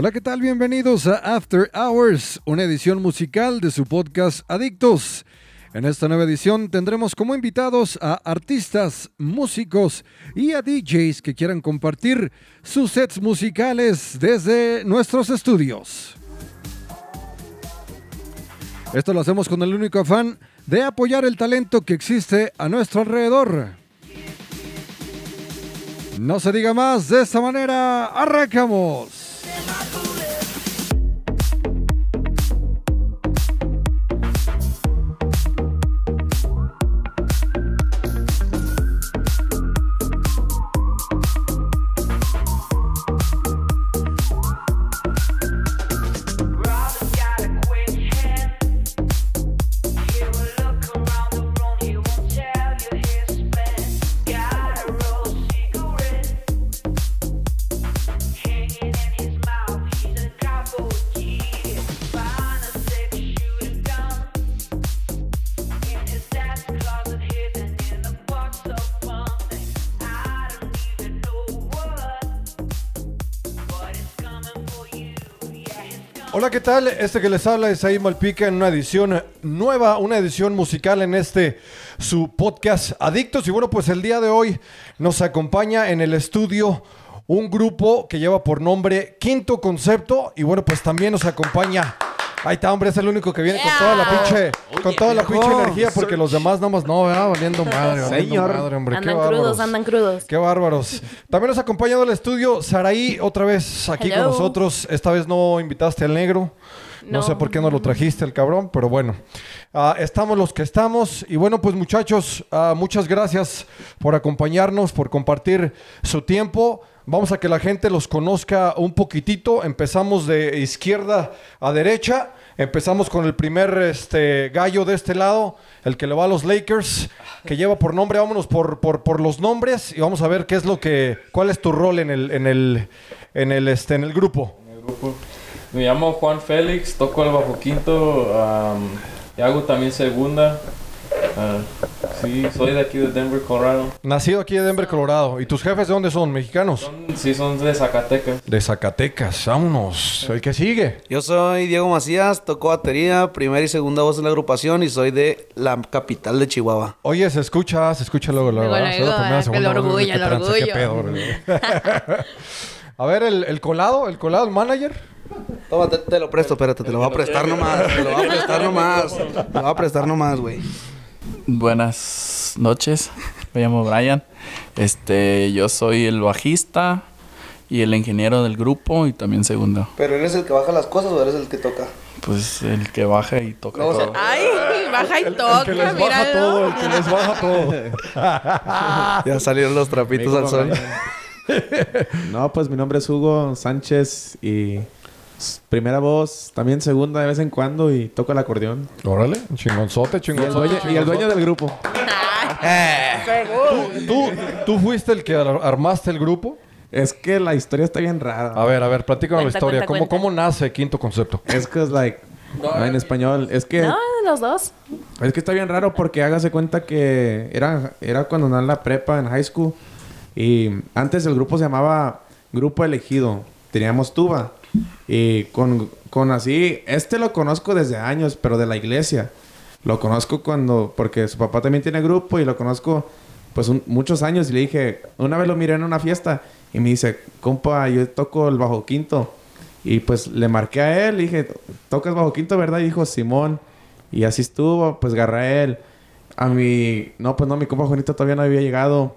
Hola, ¿qué tal? Bienvenidos a After Hours, una edición musical de su podcast Adictos. En esta nueva edición tendremos como invitados a artistas, músicos y a DJs que quieran compartir sus sets musicales desde nuestros estudios. Esto lo hacemos con el único afán de apoyar el talento que existe a nuestro alrededor. No se diga más, de esta manera arrancamos. in my boots. ¿Qué tal? Este que les habla es Ahí Malpica en una edición nueva, una edición musical en este su podcast Adictos. Y bueno, pues el día de hoy nos acompaña en el estudio un grupo que lleva por nombre Quinto Concepto. Y bueno, pues también nos acompaña. Ahí está, hombre, es el único que viene con toda la pinche, con toda la pinche energía, porque los demás nomás no, ¿verdad? Valiendo madre, valiendo Señor. madre, hombre. Andan qué crudos, bárbaros. andan crudos. Qué bárbaros. También nos ha acompañado el estudio Saraí, otra vez aquí con nosotros. Esta vez no invitaste al negro. No, No. sé por qué no lo trajiste el cabrón, pero bueno. Ah, estamos los que estamos. Y bueno, pues muchachos, ah, muchas gracias por acompañarnos, por compartir su tiempo. Vamos a que la gente los conozca un poquitito. Empezamos de izquierda a derecha. Empezamos con el primer este, gallo de este lado, el que le va a los Lakers, que lleva por nombre, vámonos por, por, los nombres y vamos a ver qué es lo que, cuál es tu rol en el, en el, en el, este, grupo. Me llamo Juan Félix, toco el bajo quinto am, y hago también segunda. Ah, sí, soy de aquí de Denver, Colorado. Nacido aquí de Denver, Colorado. ¿Y tus jefes de dónde son? ¿Mexicanos? Son- sí, son de Zacatecas. De Zacatecas, vámonos. El que sigue. Yo soy Diego Macías, toco batería, primera y segunda voz en la agrupación y soy de la capital de Chihuahua. Oye, se escucha, se escucha luego, luego. Luego, ¿verdad? luego, Soy la primera, el orgullo, ¿qué el tranza? ¿Qué orgullo. pedo? A ver, el, el colado, el colado, el manager. Toma, te, te lo presto, espérate, te lo voy a prestar nomás, te lo voy a prestar nomás, te lo voy a prestar nomás, güey. Buenas noches, me llamo Brian. Este, yo soy el bajista y el ingeniero del grupo y también segundo. ¿Pero eres el que baja las cosas o eres el que toca? Pues el que baja y toca No, o sea, todo. Ay, baja y toca, El que les baja todo, el que les baja todo. Ya salieron los trapitos al sol. No, pues mi nombre es Hugo Sánchez y primera voz, también segunda de vez en cuando y toco el acordeón. Órale, chingonzote, Y el chingonzote. dueño, y el dueño del grupo. ¿Tú, ¿Tú fuiste el que ar- armaste el grupo? Es que la historia está bien A rara. ver, a ver, platícame la Cuenta, historia. cuenta, ¿Cómo, cuenta. ¿Cómo nace Quinto Concepto? Es que es like en español, es que No, los dos. es que está bien raro porque hágase cuenta que era era cuando andaba en la prepa en high school y antes el grupo se llamaba Grupo Elegido. Teníamos tuba y con con así, este lo conozco desde años, pero de la iglesia. Lo conozco cuando porque su papá también tiene grupo y lo conozco pues muchos años y le dije, una vez lo miré en una fiesta y me dice, compa, yo toco el bajo quinto. Y pues le marqué a él, le dije, ¿tocas bajo quinto, verdad? Y dijo, Simón. Y así estuvo, pues agarré a él. A mi, no, pues no, mi compa Juanito todavía no había llegado.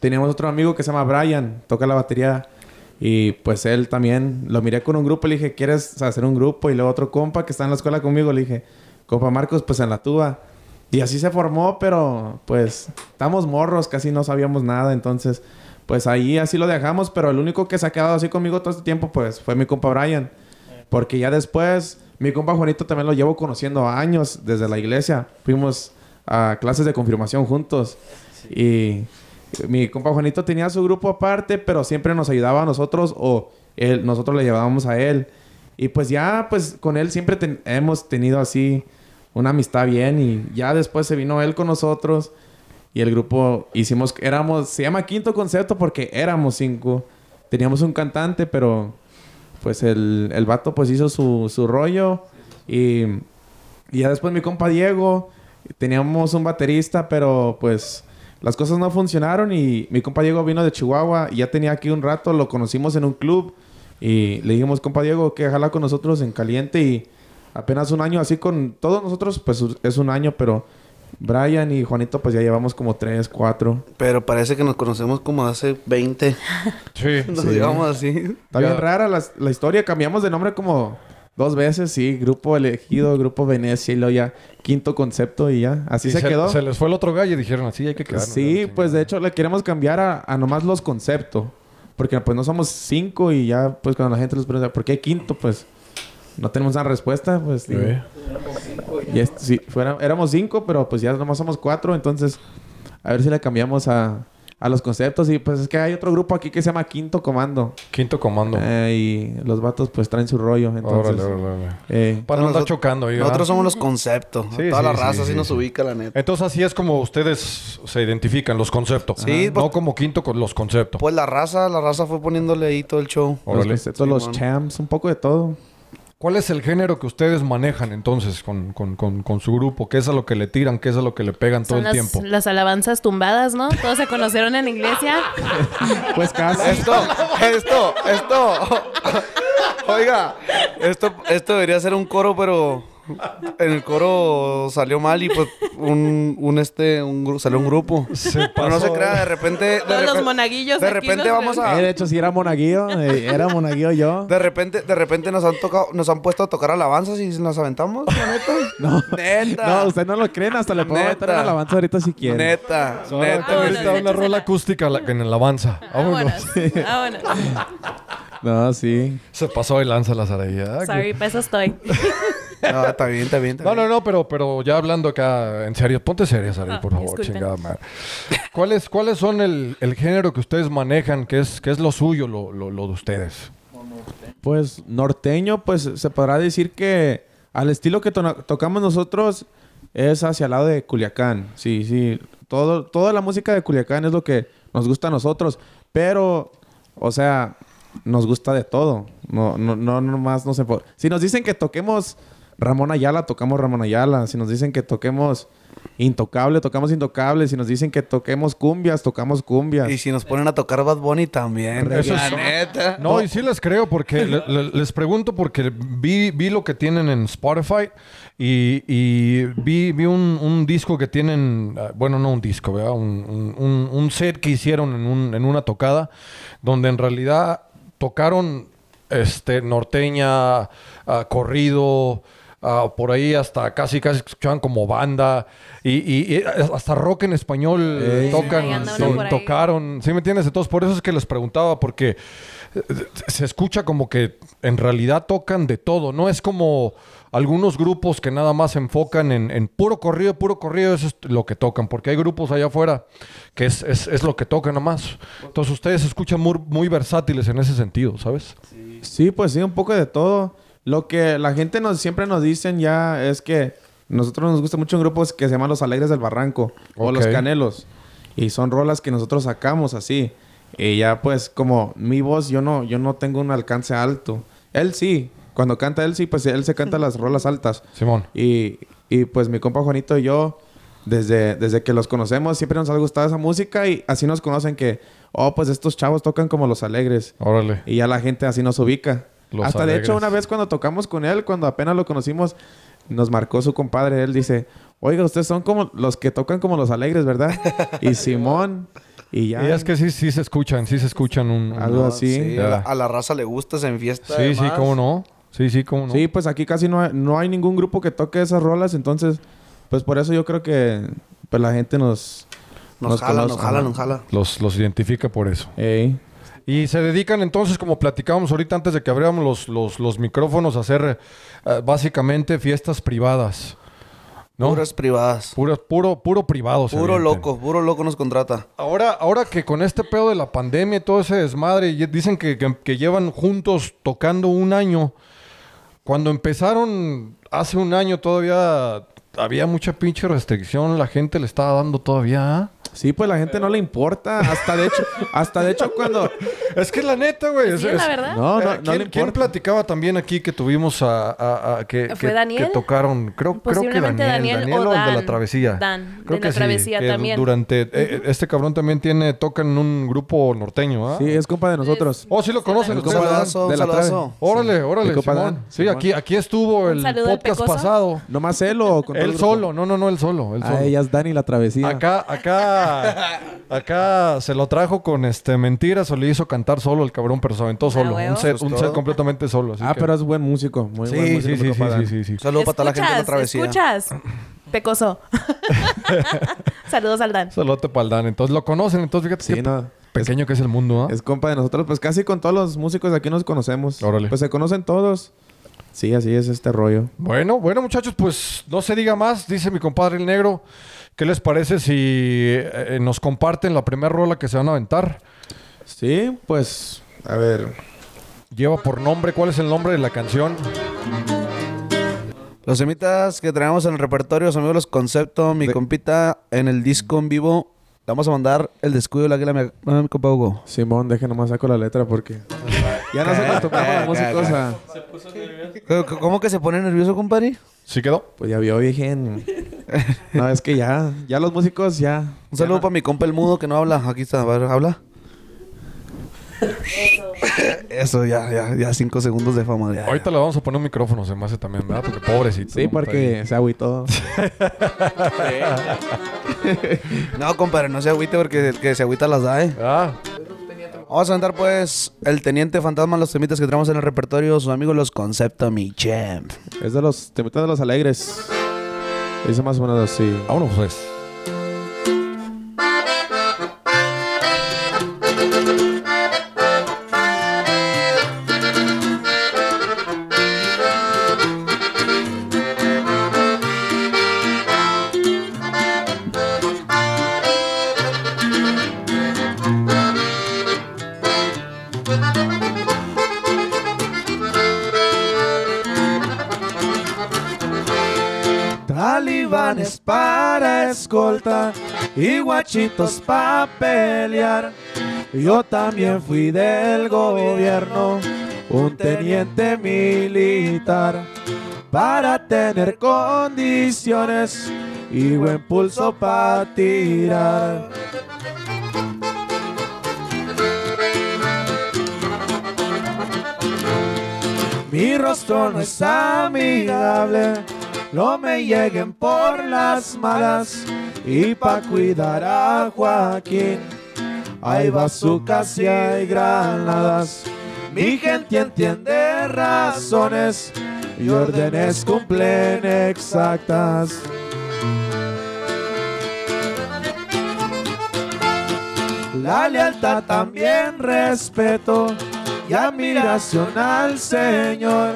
Teníamos otro amigo que se llama Brian, toca la batería. Y pues él también, lo miré con un grupo, le dije, ¿quieres hacer un grupo? Y luego otro compa que está en la escuela conmigo, le dije, compa Marcos, pues en la tuba. Y así se formó, pero pues estamos morros, casi no sabíamos nada, entonces pues ahí así lo dejamos, pero el único que se ha quedado así conmigo todo este tiempo pues fue mi compa Brian. Porque ya después, mi compa Juanito también lo llevo conociendo años desde la iglesia. Fuimos a clases de confirmación juntos. Y mi compa Juanito tenía su grupo aparte, pero siempre nos ayudaba a nosotros o él, nosotros le llevábamos a él. Y pues ya, pues con él siempre ten- hemos tenido así una amistad bien y ya después se vino él con nosotros y el grupo hicimos, éramos, se llama Quinto Concepto porque éramos cinco. Teníamos un cantante, pero pues el, el vato pues hizo su, su rollo y, y ya después mi compa Diego, teníamos un baterista, pero pues las cosas no funcionaron y mi compa Diego vino de Chihuahua y ya tenía aquí un rato, lo conocimos en un club y le dijimos, compa Diego, que jala con nosotros en caliente y apenas un año así con todos nosotros, pues es un año, pero Brian y Juanito pues ya llevamos como tres, cuatro. Pero parece que nos conocemos como hace 20. Sí. Nos Sí. llevamos así. Está bien rara la, la historia. Cambiamos de nombre como dos veces, sí. Grupo elegido, Grupo Venecia y luego ya quinto concepto y ya. Así Y se, quedó. Se les fue el otro gallo y dijeron así, hay que quedarnos. sí, ¿no? pues de hecho le queremos cambiar a, a nomás los conceptos. Porque pues no somos cinco y ya pues cuando la gente les pregunta, ¿por qué quinto? Pues no tenemos una respuesta. Pues digo, Sí. y es- sí, fuera- éramos cinco, pero pues ya nomás somos cuatro. Entonces a ver si le cambiamos a, a los conceptos. Y pues es que hay otro grupo aquí que se llama Quinto Comando. Quinto comando. Eh, y los vatos pues traen su rollo. Entonces, Órale, órale, órale. eh, Para no andar Nosotros- chocando. Nosotros somos los conceptos. Sí, Toda la sí, raza sí, así sí, nos ubica, la neta. Entonces así es como ustedes se identifican, los conceptos. Sí, pues- no como quinto con los conceptos. Pues la raza, la raza fue poniéndole ahí todo el show. los Órale. conceptos, los champs, un poco de todo. ¿Cuál es el género que ustedes manejan entonces con, con, con, con su grupo? ¿Qué es a lo que le tiran? ¿Qué es a lo que le pegan todo Son el las, tiempo? las alabanzas tumbadas, ¿no? Todos se conocieron en la iglesia. Pues casi. Esto, esto, esto. Oiga, esto, esto debería ser un coro, pero en el coro salió mal y pues un, un este, un salió un grupo. Se Pero no se pasó. crea, de repente, de Todos los repente, monaguillos de repente vamos a, Eh, de hecho, sí era monaguillo. eh, era monaguillo yo. de repente, de repente nos han tocado, nos han puesto a tocar alabanzas y nos aventamos, la neta. No. Neta. No, ustedes no lo creen. Hasta le puedo meter en Neta. alabanza ahorita si quieren. Neta, neta. ahorita una rola acústica la- en el avanza. Vámonos. Vámonos. No, sí. Se pasó de lanza la Saraya. Sorry, para eso estoy. No, está bien, está bien. está No, bien. no, no, pero, pero ya hablando acá en serio, ponte Saray, Ah, por favor, disculpen. chingada madre. ¿Cuáles, ¿Cuáles son el, el género que ustedes manejan, que es, que es lo suyo, lo, lo, lo de ustedes? Pues norteño, pues se podrá decir que al estilo que to- tocamos nosotros es hacia el lado de Culiacán. Sí, sí. Todo, toda la música de Culiacán es lo que nos gusta a nosotros. Pero, o sea, nos gusta de todo. No, no, no, nomás no se Si nos dicen que toquemos Ramón Ayala, tocamos Ramón Ayala. Si nos dicen que toquemos Intocable, tocamos Intocable. Si nos dicen que toquemos cumbias, tocamos cumbias. Y si nos ponen a tocar Bad Bunny también. Eso la es- neta. No, y sí les creo porque le- le- les pregunto porque vi, vi lo que tienen en Spotify y, y vi, vi un, un disco que tienen, ah, bueno, no un disco, ¿verdad? Un, un- un- un set que hicieron en, un- en una tocada donde en realidad tocaron este norteña, ah, corrido, ah, por ahí hasta casi casi escuchaban como banda y, y- y hasta rock en español tocan, ahí. tocaron, ¿sí me entiendes? Entonces por eso es que les preguntaba porque eh, se escucha como que en realidad tocan de todo, no es como algunos grupos que nada más se enfocan en, en puro corrido, puro corrido, eso es lo que tocan, porque hay grupos allá afuera que es, es- es lo que tocan nada más. Entonces ustedes se escuchan muy, muy versátiles en ese sentido, ¿sabes? Sí, pues sí, un poco de todo. Lo que la gente nos siempre nos dicen ya es que nosotros nos gusta mucho un grupo que se llama Los Alegres del Barranco o. Los Canelos. Y son rolas que nosotros sacamos así. Y ya pues como mi voz yo no yo no tengo un alcance alto. Él sí, cuando canta él sí, pues él se canta las rolas altas. Simón. Y, y pues mi compa Juanito y yo, desde, desde que los conocemos, siempre nos ha gustado esa música y así nos conocen que, oh, pues estos chavos tocan como los alegres. Órale. Y ya la gente así nos ubica. Los Hasta de hecho, una vez cuando tocamos con él, cuando apenas lo conocimos, nos marcó su compadre. Él dice, oiga, ustedes son como los que tocan como los alegres, ¿verdad? y Simón, y ya. Y es que sí, sí se escuchan, sí se escuchan un... un- Algo así. Sí, a, la, a la raza le gusta, se enfiesta. Sí, sí, cómo no. Sí, sí, cómo no. Sí, pues aquí casi no hay, no hay ningún grupo que toque esas rolas, entonces, pues por eso yo creo que pues la gente nos... Nos, jala, nos jala, nos jala. Los, los identifica por eso. Ey. Y se dedican entonces, como platicábamos ahorita antes de que abriéramos los, los, los micrófonos, a hacer eh, básicamente fiestas privadas. ¿No? Puras privadas. Puro, puro, puro privado. Puro loco, puro loco nos contrata. Ahora, ahora que con este pedo de la pandemia y todo ese desmadre, dicen que, que- que llevan juntos tocando un año. Cuando empezaron hace un año todavía había mucha pinche restricción, la gente le estaba dando todavía. Sí, pues la gente no le importa. Hasta de hecho, hasta de hecho cuando... Es que la neta, güey. es- Sí, es- la verdad. No, no, Eh, no ¿quién, le quién platicaba también aquí que tuvimos a, a- a- que, ¿Fue que- Daniel? que tocaron? Creo, creo que Posiblemente Daniel. Daniel o o el de la travesía. Dan, creo de la que sí, travesía que también. Durante eh, eh, este cabrón también tiene toca en un grupo norteño, ¿ah? Sí, es compa de nosotros. Oh, sí lo conocen compa de la saludazo. Órale, órale, Sí, Simón. aquí, aquí estuvo el podcast pasado. ¿Nomás él o con Él solo, no, no, no, él solo. Él solo. Ah, ella es Dani la travesía. Acá, acá, acá se lo trajo con este mentiras o le hizo cantar solo el cabrón, pero se aventó solo. un set, Eso es un set todo. completamente solo. así ah, que- pero es buen músico. Muy Sí, buen sí, músico. sí, sí, sí, sí, sí. Saludos para toda la gente de la travesía. escuchas. Pecoso. Saludos al Dan. El Dan. Entonces lo conocen. Entonces fíjate Sí, qué no. pequeño que es el mundo, ¿ah? Es compa de nosotros. Pues casi con todos los músicos de aquí nos conocemos. Órale. Pues se conocen todos. Sí, así es este rollo. Bueno, bueno, muchachos, pues no se diga más, dice mi compadre el negro. ¿Qué les parece si eh, nos comparten la primera rola que se van a aventar? Sí, pues... A ver... Lleva por nombre, ¿cuál es el nombre de la canción? Los semitas que traemos en el repertorio, son amigos los conceptos, mi De- compita en el disco en vivo. Le vamos a mandar el descuido de la águila a mi, a mi compa Hugo. Simón, deje nomás saco la letra porque... ya nos acostumbramos a los músicos a... ¿Cómo- ¿Cómo que se pone nervioso, compadre? ¿Sí quedó? Pues ya vio, viejen. No, es que ya... Ya los músicos ya... Un saludo ya para mi compa el mudo que no habla. Aquí está, a ver, habla. Eso, ya, ya, ya cinco segundos de fama. ya. Ahorita le vamos a poner un micrófono, se me hace también, ¿verdad? Porque pobrecito. Sí, ¿no? porque se agüitó. No, compadre, no se agüite porque el que se agüita las da, eh. Ah, Vamos a andar pues el Teniente Fantasma, los temitas que tenemos en el repertorio, sus amigos los Concepto, mi champ. es de los temitas de los alegres. Dice más o menos así. vámonos pues. Y guachitos para pelear. Yo también fui del gobierno, un teniente militar, para tener condiciones y buen pulso para tirar. Mi rostro no es amigable, no me lleguen por las malas. Y pa' cuidar a Joaquín, hay bazucas y hay granadas. Mi gente entiende razones y órdenes cumplen exactas. La lealtad también respeto y admiración al Señor.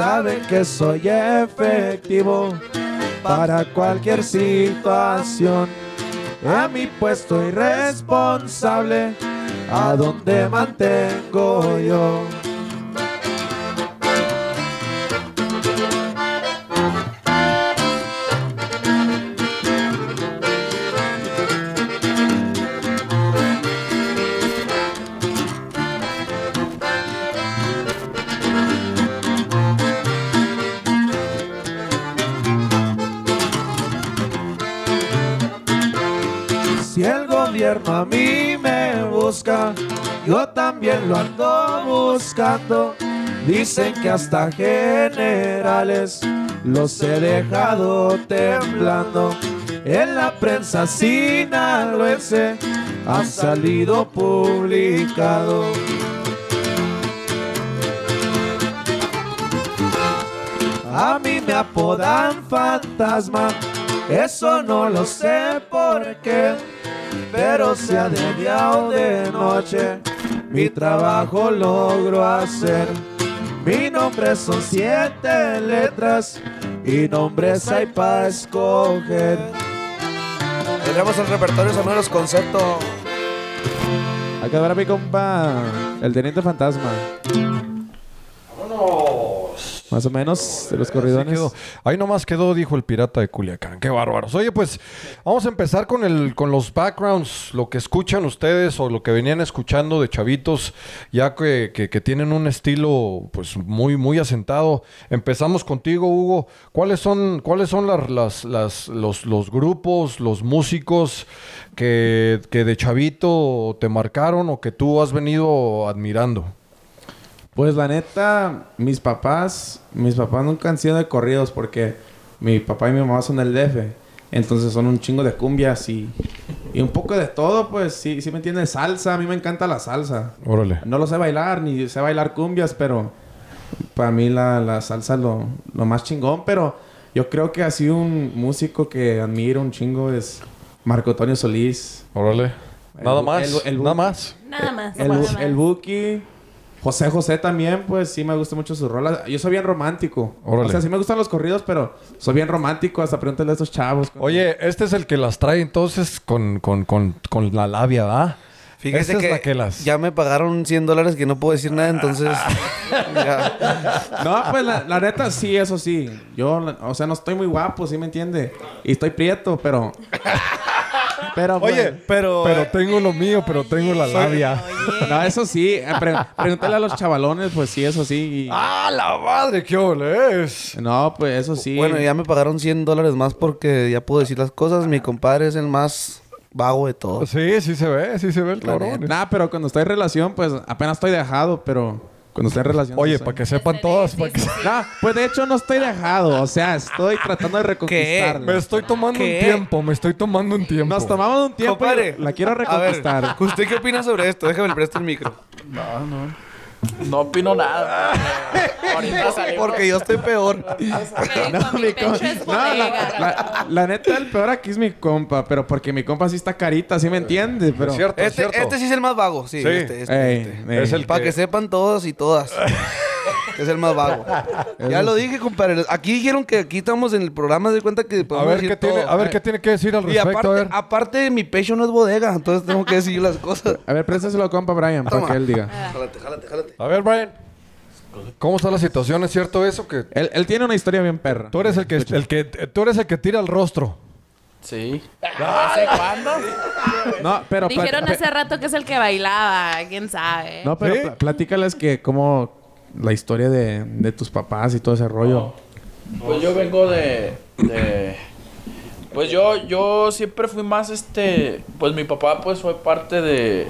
Saben que soy efectivo para cualquier situación. A mi puesto irresponsable, a donde mantengo yo. A mí me busca, yo también lo ando buscando. Dicen que hasta generales los he dejado temblando. En la prensa sinaloense ha salido publicado. A mí me apodan fantasma, eso no lo sé por qué, pero sea de día o de noche, mi trabajo logro hacer. Mi nombre son siete letras y nombres hay para escoger. Tenemos el repertorio, son los conceptos. Hay que ver a mi compa, el teniente fantasma. Más o menos, de los corridones. quedó. Ahí nomás quedó, dijo el pirata de Culiacán. Qué bárbaros. Oye, pues vamos a empezar con el, con los backgrounds, lo que escuchan ustedes o lo que venían escuchando de chavitos, ya que, que- que tienen un estilo pues muy, muy asentado. Empezamos contigo, Hugo. ¿Cuáles son, cuáles son las, las- las- los, los grupos, los músicos que, que de chavito te marcaron o que tú has venido admirando? Pues la neta, mis papás, mis papás nunca han sido de corridos porque mi papá y mi mamá son del DF. Entonces son un chingo de cumbias y, y un poco de todo, pues sí, sí me entiendes, salsa, a mí me encanta la salsa. Órale. No lo sé bailar, ni sé bailar cumbias, pero para mí la, la salsa es lo, lo más chingón. Pero yo creo que así un músico que admiro un chingo es Marco Antonio Solís. Órale. El Nada bu- más. el bu- el bu- Nada más. Nada más. El, nada el Buki. José José también, pues sí me gusta mucho sus rolas. Yo soy bien romántico. Órale. O sea, sí me gustan los corridos, pero soy bien romántico. Hasta pregúntale a estos chavos. Oye, este es el que las trae entonces con, con, con, con la labia, ¿va? Fíjese Esta es que, la que las... ya me pagaron 100 dólares que no puedo decir nada, entonces... No, pues la, la neta sí, eso sí. Yo, o sea, no estoy muy guapo, ¿sí me entiende? Y estoy prieto, pero... Pero, pues, Oye, pero- Pero tengo lo mío, pero tengo la labia. No, eso sí. eh, pre- pregúntale a los chavalones, pues sí, eso sí. y- ¡Ah, la madre! ¡Qué ole es! No, pues eso sí. Bueno, ya me pagaron 100 dólares más porque ya puedo decir las cosas. Mi compadre es el más vago de todos. Sí, sí se ve, sí se ve el cabrón. Nah, pero cuando estoy en relación, pues apenas estoy dejado, pero cuando estoy en relación. Oye, para que sepan todas, para que... No, pues de hecho no estoy dejado. O sea, estoy tratando de reconquistar. Me estoy tomando ¿Qué? un tiempo, me estoy tomando un tiempo. Nos tomamos un tiempo. Compadre, y la quiero A ver, reconquistar. ¿usted qué opina sobre esto? Déjame le presto el micro. No, no. No opino nada. Ahorita salimos. Porque yo estoy peor. No, mi es no, la, la- la neta, el peor aquí es mi compa, pero porque mi compa sí está carita, ¿sí me entiendes? Pero, Es cierto, es Este, cierto. este sí es el más vago, sí. Sí. Este, este, Ey, este. Es el Para que- que sepan todos y todas. es el más vago. ya lo dije, compadre. Aquí dijeron que aquí estamos en el programa de cuenta que A ver, decir qué tiene, a ver qué tiene que decir al Y respecto, aparte, a ver. aparte, mi pecho no es bodega, entonces tengo que decir las cosas. A ver, préstaselo a compa Brian para que él diga. Jálate, jálate, jálate. A ver, Brian. ¿Cómo está la situación? ¿Es cierto eso? Que Él, él tiene una historia bien perra. tú eres el que, el que, tú eres el que tira el rostro. Sí. No sé cuándo. No, pero... Dijeron hace rato que es el que bailaba, quién sabe. No, pero ¿Sí? pla- platícales que como la historia de, de tus papás y todo ese rollo. Pues yo vengo de, de- pues yo yo siempre fui más este, pues mi papá pues fue parte de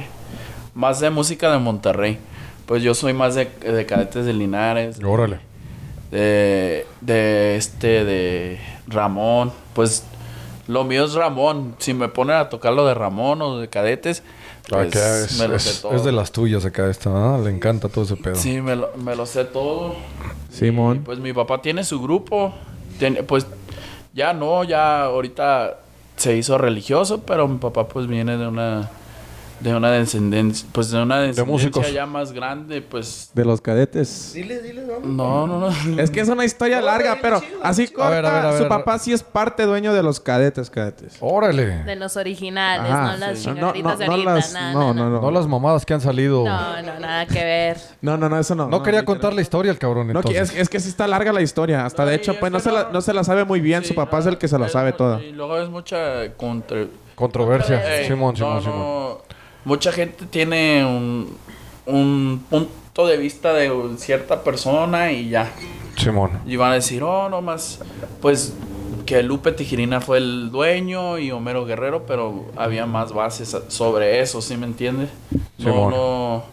más de música de Monterrey. Pues yo soy más de, de cadetes de Linares, Órale. de de este de Ramón, pues lo mío es Ramón. Si me ponen a tocar lo de Ramón o de cadetes, Acá es, me lo es- sé todo. es de las tuyas acá esta, ¿ah? Le encanta todo ese pedo. Sí, me lo, me lo sé todo. Simón. Y, pues mi papá tiene su grupo. Tiene- pues ya no, ya ahorita se hizo religioso, pero mi papá pues viene de una de una descendencia, pues de una descendencia músicos. ya más grande, pues De los cadetes. Dile, dile, vamos. no, no, no. Es que es una historia larga, pero así corta. A ver, a ver, a ver, su papá sí es parte dueño de los cadetes, cadetes. Órale. De los originales, Ajá, no las sí. chingaditas de no, ahorita. las- no, no, no. No las mamadas que han salido. No, No, no, nada que ver. No, no, no, eso no. quería literal. contar la historia el cabrón No, entonces. es, es que sí está larga la historia. Hasta No, de hecho, es pues no se, la, no- no se la sabe muy bien. Sí, Su papá es no, el que se la sabe toda. Y luego es mucha contra Controversia. Simón, no, Simón, Simón. Mucha gente tiene un, un punto de vista de cierta persona y ya. Simón. Y van a decir, oh, no más, pues que Lupe Tijirina fue el dueño y Homero Guerrero, pero había más bases sobre eso, ¿sí me entiendes? No,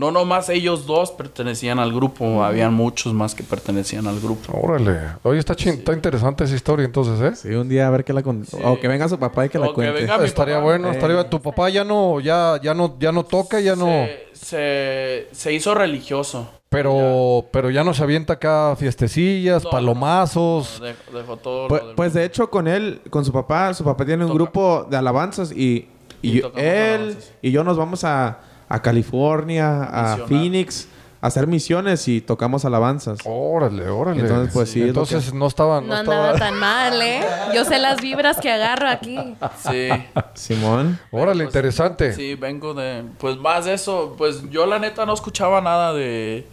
no nomás ellos dos pertenecían al grupo, habían muchos más que pertenecían al grupo. Órale. Oye, está, chin- está interesante esa historia entonces, ¿eh? Sí, un día a ver que la con... O que venga su papá y que la O que cuente. venga Estaría papá. bueno, Eh. estaría bueno. Tu papá ya no, ya, ya no, ya no toca, ya no. Se, se, se hizo religioso. Pero, pero ya no se avienta acá fiestecillas, No, palomazos. Dejó, dejó todo Pues, lo del pues de hecho con él, con su papá, su papá tiene un Toca. grupo de alabanzas y, y Y yo- tocamos él alabanzas. y yo nos vamos a, a California, a Misionar. Phoenix, a hacer misiones y tocamos alabanzas. Órale, órale. Entonces, pues, sí, es Entonces no estaba, no, No estaba. andaba tan mal, ¿eh? Yo sé las vibras que agarro aquí. Sí. Simón. Órale, Pues, interesante. Sí, vengo de... Pues más de eso. Pues yo la neta no escuchaba nada de...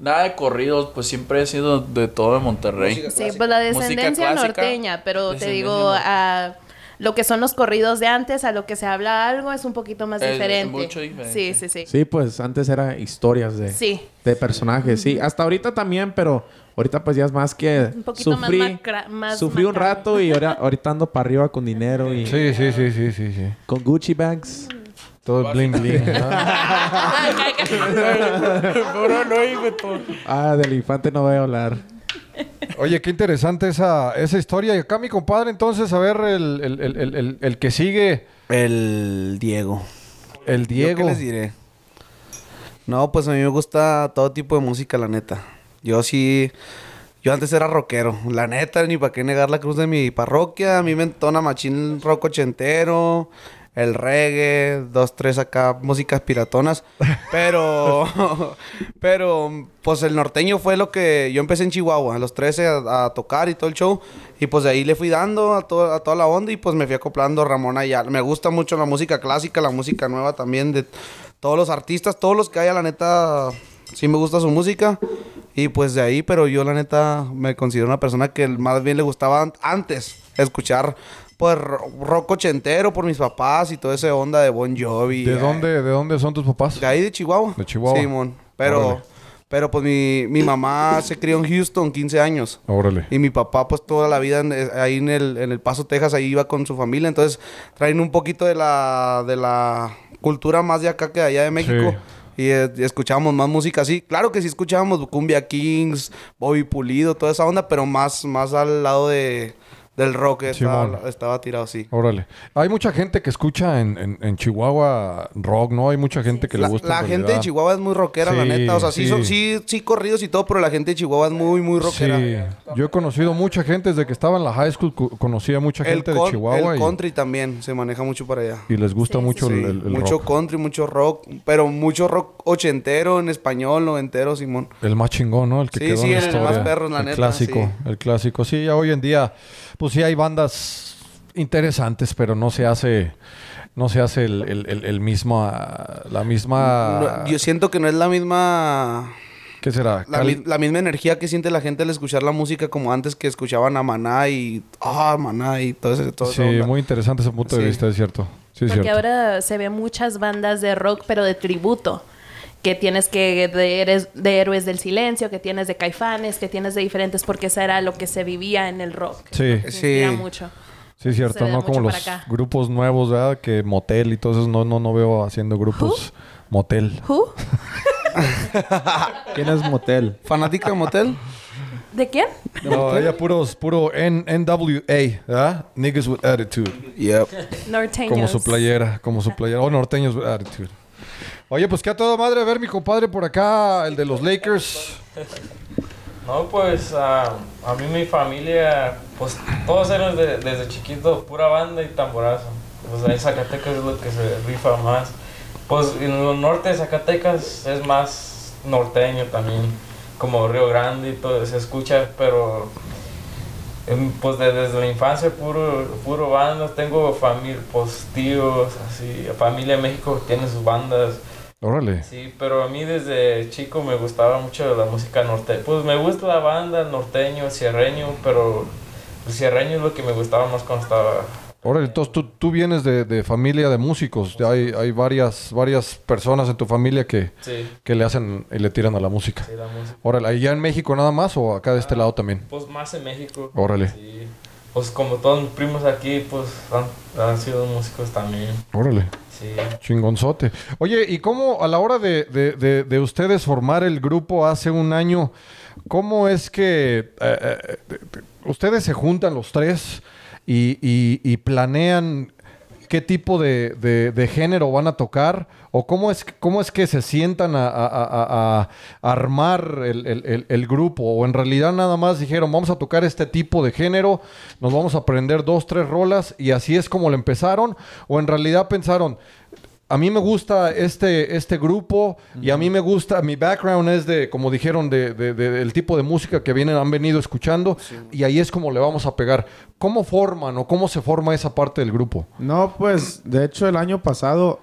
nada de corridos, pues siempre he sido de todo de Monterrey. Sí, pues la descendencia clásica, norteña, pero te digo, a lo que son los corridos de antes, a lo que se habla algo, es un poquito más Es diferente. mucho diferente. Sí, sí, sí. Sí, pues antes era historias de, Sí. de personajes, sí. Hasta ahorita también, pero ahorita pues ya es más que Un poquito más sufrí, macra- más sufrí un rato y ahora, ahorita ando para arriba con dinero y Sí, sí, sí, sí, sí, sí. con Gucci bags. Todo bling bling. Ah, del infante no voy a hablar. Oye, qué interesante esa, esa historia. Y acá mi compadre, entonces, a ver, el, el- el- el- que sigue, El Diego. el ¿Yo Diego. ¿Qué les diré? No, pues a mí me gusta todo tipo de música, la neta. Yo sí... Yo antes era rockero. La neta, ni para qué negar la cruz de mi parroquia. A mí me entona machín rock ochentero. El reggae. Dos, tres acá músicas piratonas. Pero... pero... Pues el norteño fue lo que... Yo empecé en Chihuahua. A los 13 a, tocar y todo el show. Y pues de ahí le fui dando a, to- a toda la onda. Y pues me fui acoplando Ramón Ayala. Me gusta mucho la música clásica. La música nueva también. De todos los artistas. Todos los que haya, la neta... Sí me gusta su música. Y pues de ahí, pero yo la neta me considero una persona que más bien le gustaba an- antes escuchar pues ro- rock ochentero por mis papás y toda esa onda de Bon Jovi. ¿De eh, dónde, ¿De dónde son tus papás? De ahí de Chihuahua. De Chihuahua. Simón. Pero, Órale. pero pues mi, mi mamá se crió en Houston 15 años. Órale. Y mi papá, pues toda la vida en- eh, ahí en el, en el Paso, Texas, ahí iba con su familia. Entonces, traen un poquito de la, de la cultura más de acá que de allá de México. Sí. Y, eh, y escuchábamos más música así. Claro que sí escuchábamos Cumbia Kings, Bobby Pulido, toda esa onda, pero más, más al lado de, del rock. Estaba, estaba tirado así. Órale. Hay mucha gente que escucha en, en- en Chihuahua rock, ¿no? Hay mucha gente que La, le gusta. la en gente de. Chihuahua es muy rockera, la neta. O sea, sí, sí. son, sí, sí corridos y todo, pero la gente de Chihuahua es muy, muy rockera. Sí, yo he conocido mucha gente desde que estaba en la high school, co- conocía mucha El, gente con- de Chihuahua el y, country también se maneja mucho para allá. y les gusta Sí, mucho Sí, el, el- el mucho rock. country, mucho rock, pero mucho rock ochentero en español, noventero, Simón. El más chingón, ¿no? El que Sí, quedó sí, en la el historia. más perro, la el neta, clásico, sí. el clásico. Sí, ya hoy en día, pues sí hay bandas interesantes, pero no se hace, no se hace el, el, el- el misma, la misma, No, yo siento que no es la misma ¿qué será? la, Cali- mi- la misma energía que siente la gente al escuchar la música como antes que escuchaban a Maná y ah, Maná y todo ese todo sí, muy interesante ese punto de vista, es cierto. Sí, Porque cierto. ahora se ve muchas bandas de rock, pero de tributo. Que tienes que de, Héroes- de Héroes del Silencio, que tienes de Caifanes, que tienes de diferentes, porque eso era lo que se vivía en el rock. Sí, Sí. mucho. sí, es cierto, ¿no? Como los acá. grupos nuevos, ¿verdad? Que Motel y todo eso, no, no, no veo haciendo grupos Motel. ¿Who? ¿Quién es Motel? fanática de motel. ¿De quién? No, ella puros, puro N NWA, ¿verdad? Niggas with attitude. Yep. Norteños. Como su playera, como su playera. Oh, norteños with attitude. Oye, pues que a toda madre ver mi compadre por acá, el de los Lakers. No, pues ah, a mí mi familia, pues todos eran de- desde chiquito pura banda y tamborazo. Pues ahí Zacatecas es lo que se rifa más. Pues en el norte de Zacatecas es más norteño también, como Río Grande y todo, se escucha, pero em, pues de- desde la infancia puro, puro bandas. Tengo familia, pues tíos, así, familia en México tiene sus bandas. Órale. Sí, pero a mí desde chico me gustaba mucho la música norte. Pues me gusta la banda, norteño, sierreño, pero el sierreño es lo que me gustaba más cuando estaba... Órale, entonces tú, tú vienes de, de familia de músicos. Hay, hay varias, varias personas en tu familia que, Sí, que le hacen y le tiran a la música. sí, la música. Órale, ¿allá en México nada más o acá de este lado también? Pues más en México. Órale. Sí. Pues como todos mis primos aquí, pues han, han sido músicos también. Órale. Chingonzote. Oye, ¿y cómo a la hora de, de- de- de ustedes formar el grupo hace un año, cómo es que eh, eh, de- ustedes se juntan los tres y planean qué tipo de, de- género van a tocar? ¿O cómo es, cómo es que se sientan a, armar el grupo? ¿O en realidad nada más dijeron, vamos a tocar este tipo de género, nos vamos a aprender dos, tres rolas y así es como lo empezaron? ¿O en realidad pensaron, a mí me gusta este, este grupo y a mí me gusta, mi background es de, como dijeron, de, de- de- del tipo de música que vienen, han venido escuchando y ahí es como le vamos a pegar. ¿Cómo forman o cómo se forma esa parte del grupo? No, pues, de hecho, el año pasado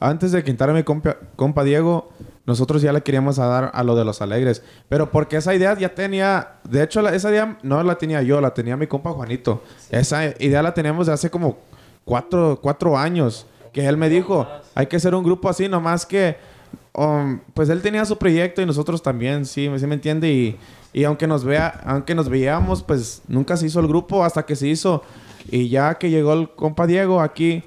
antes de quitar a mi compa, compa Diego, nosotros ya le queríamos a dar a lo de los alegres. Pero porque esa idea ya tenía... De hecho, la- esa idea no la tenía yo, la tenía mi compa Juanito. Esa idea la teníamos de hace como cuatro, cuatro años. Que él me dijo, hay que hacer un grupo así, nomás que... um, pues él tenía su proyecto y nosotros también, sí, ¿sí me entiende? Y, y aunque nos vea, aunque nos veíamos, pues nunca se hizo el grupo hasta que se hizo. Y ya que llegó el compa Diego aquí,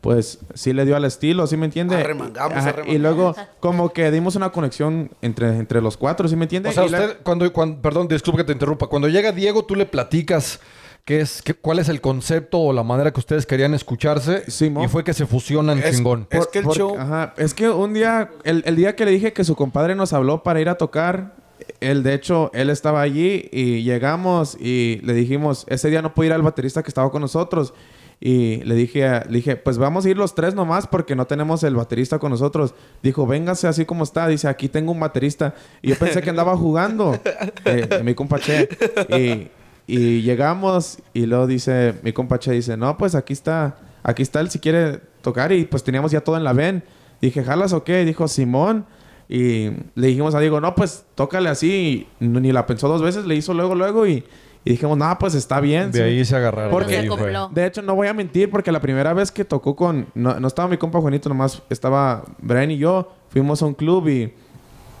pues sí le dio al estilo, ¿sí me entiende? Arremangamos, Ajá, arremangamos. Y luego como que dimos una conexión entre, entre los cuatro, ¿sí me entiende? O sea, Y la- usted, cuando, cuando, perdón, disculpe que te interrumpa. Cuando llega Diego, tú le platicas qué es, qué, cuál es el concepto o la manera que ustedes querían escucharse. Y fue que se fusionan Es- chingón. es que el show- Ajá, es que un día, el, el día que le dije que su compadre nos habló para ir a tocar, él de hecho, él estaba allí y llegamos y le dijimos, ese día no pude ir al baterista que estaba con nosotros. Y le dije, le dije, pues vamos a ir los tres nomás porque no tenemos el baterista con nosotros. Dijo, véngase así como está. Dice, aquí tengo un baterista. Y yo pensé que andaba jugando. eh, mi compa Che. Y, y llegamos y luego dice, mi compa Che dice, no, pues aquí está, aquí está él si quiere tocar. Y pues teníamos ya todo en la ven. Dije, ¿jalas o qué? Dijo, Simón. Y le dijimos a Diego, no, pues tócale así. Y ni la pensó dos veces, le hizo luego, luego. Y, y dijimos, no, pues está bien. De sí". ahí se agarraron. Porque- ahí. De hecho, no voy a mentir porque la primera vez que tocó con... No, no estaba mi compa Juanito, nomás estaba Brian y yo. Fuimos a un club y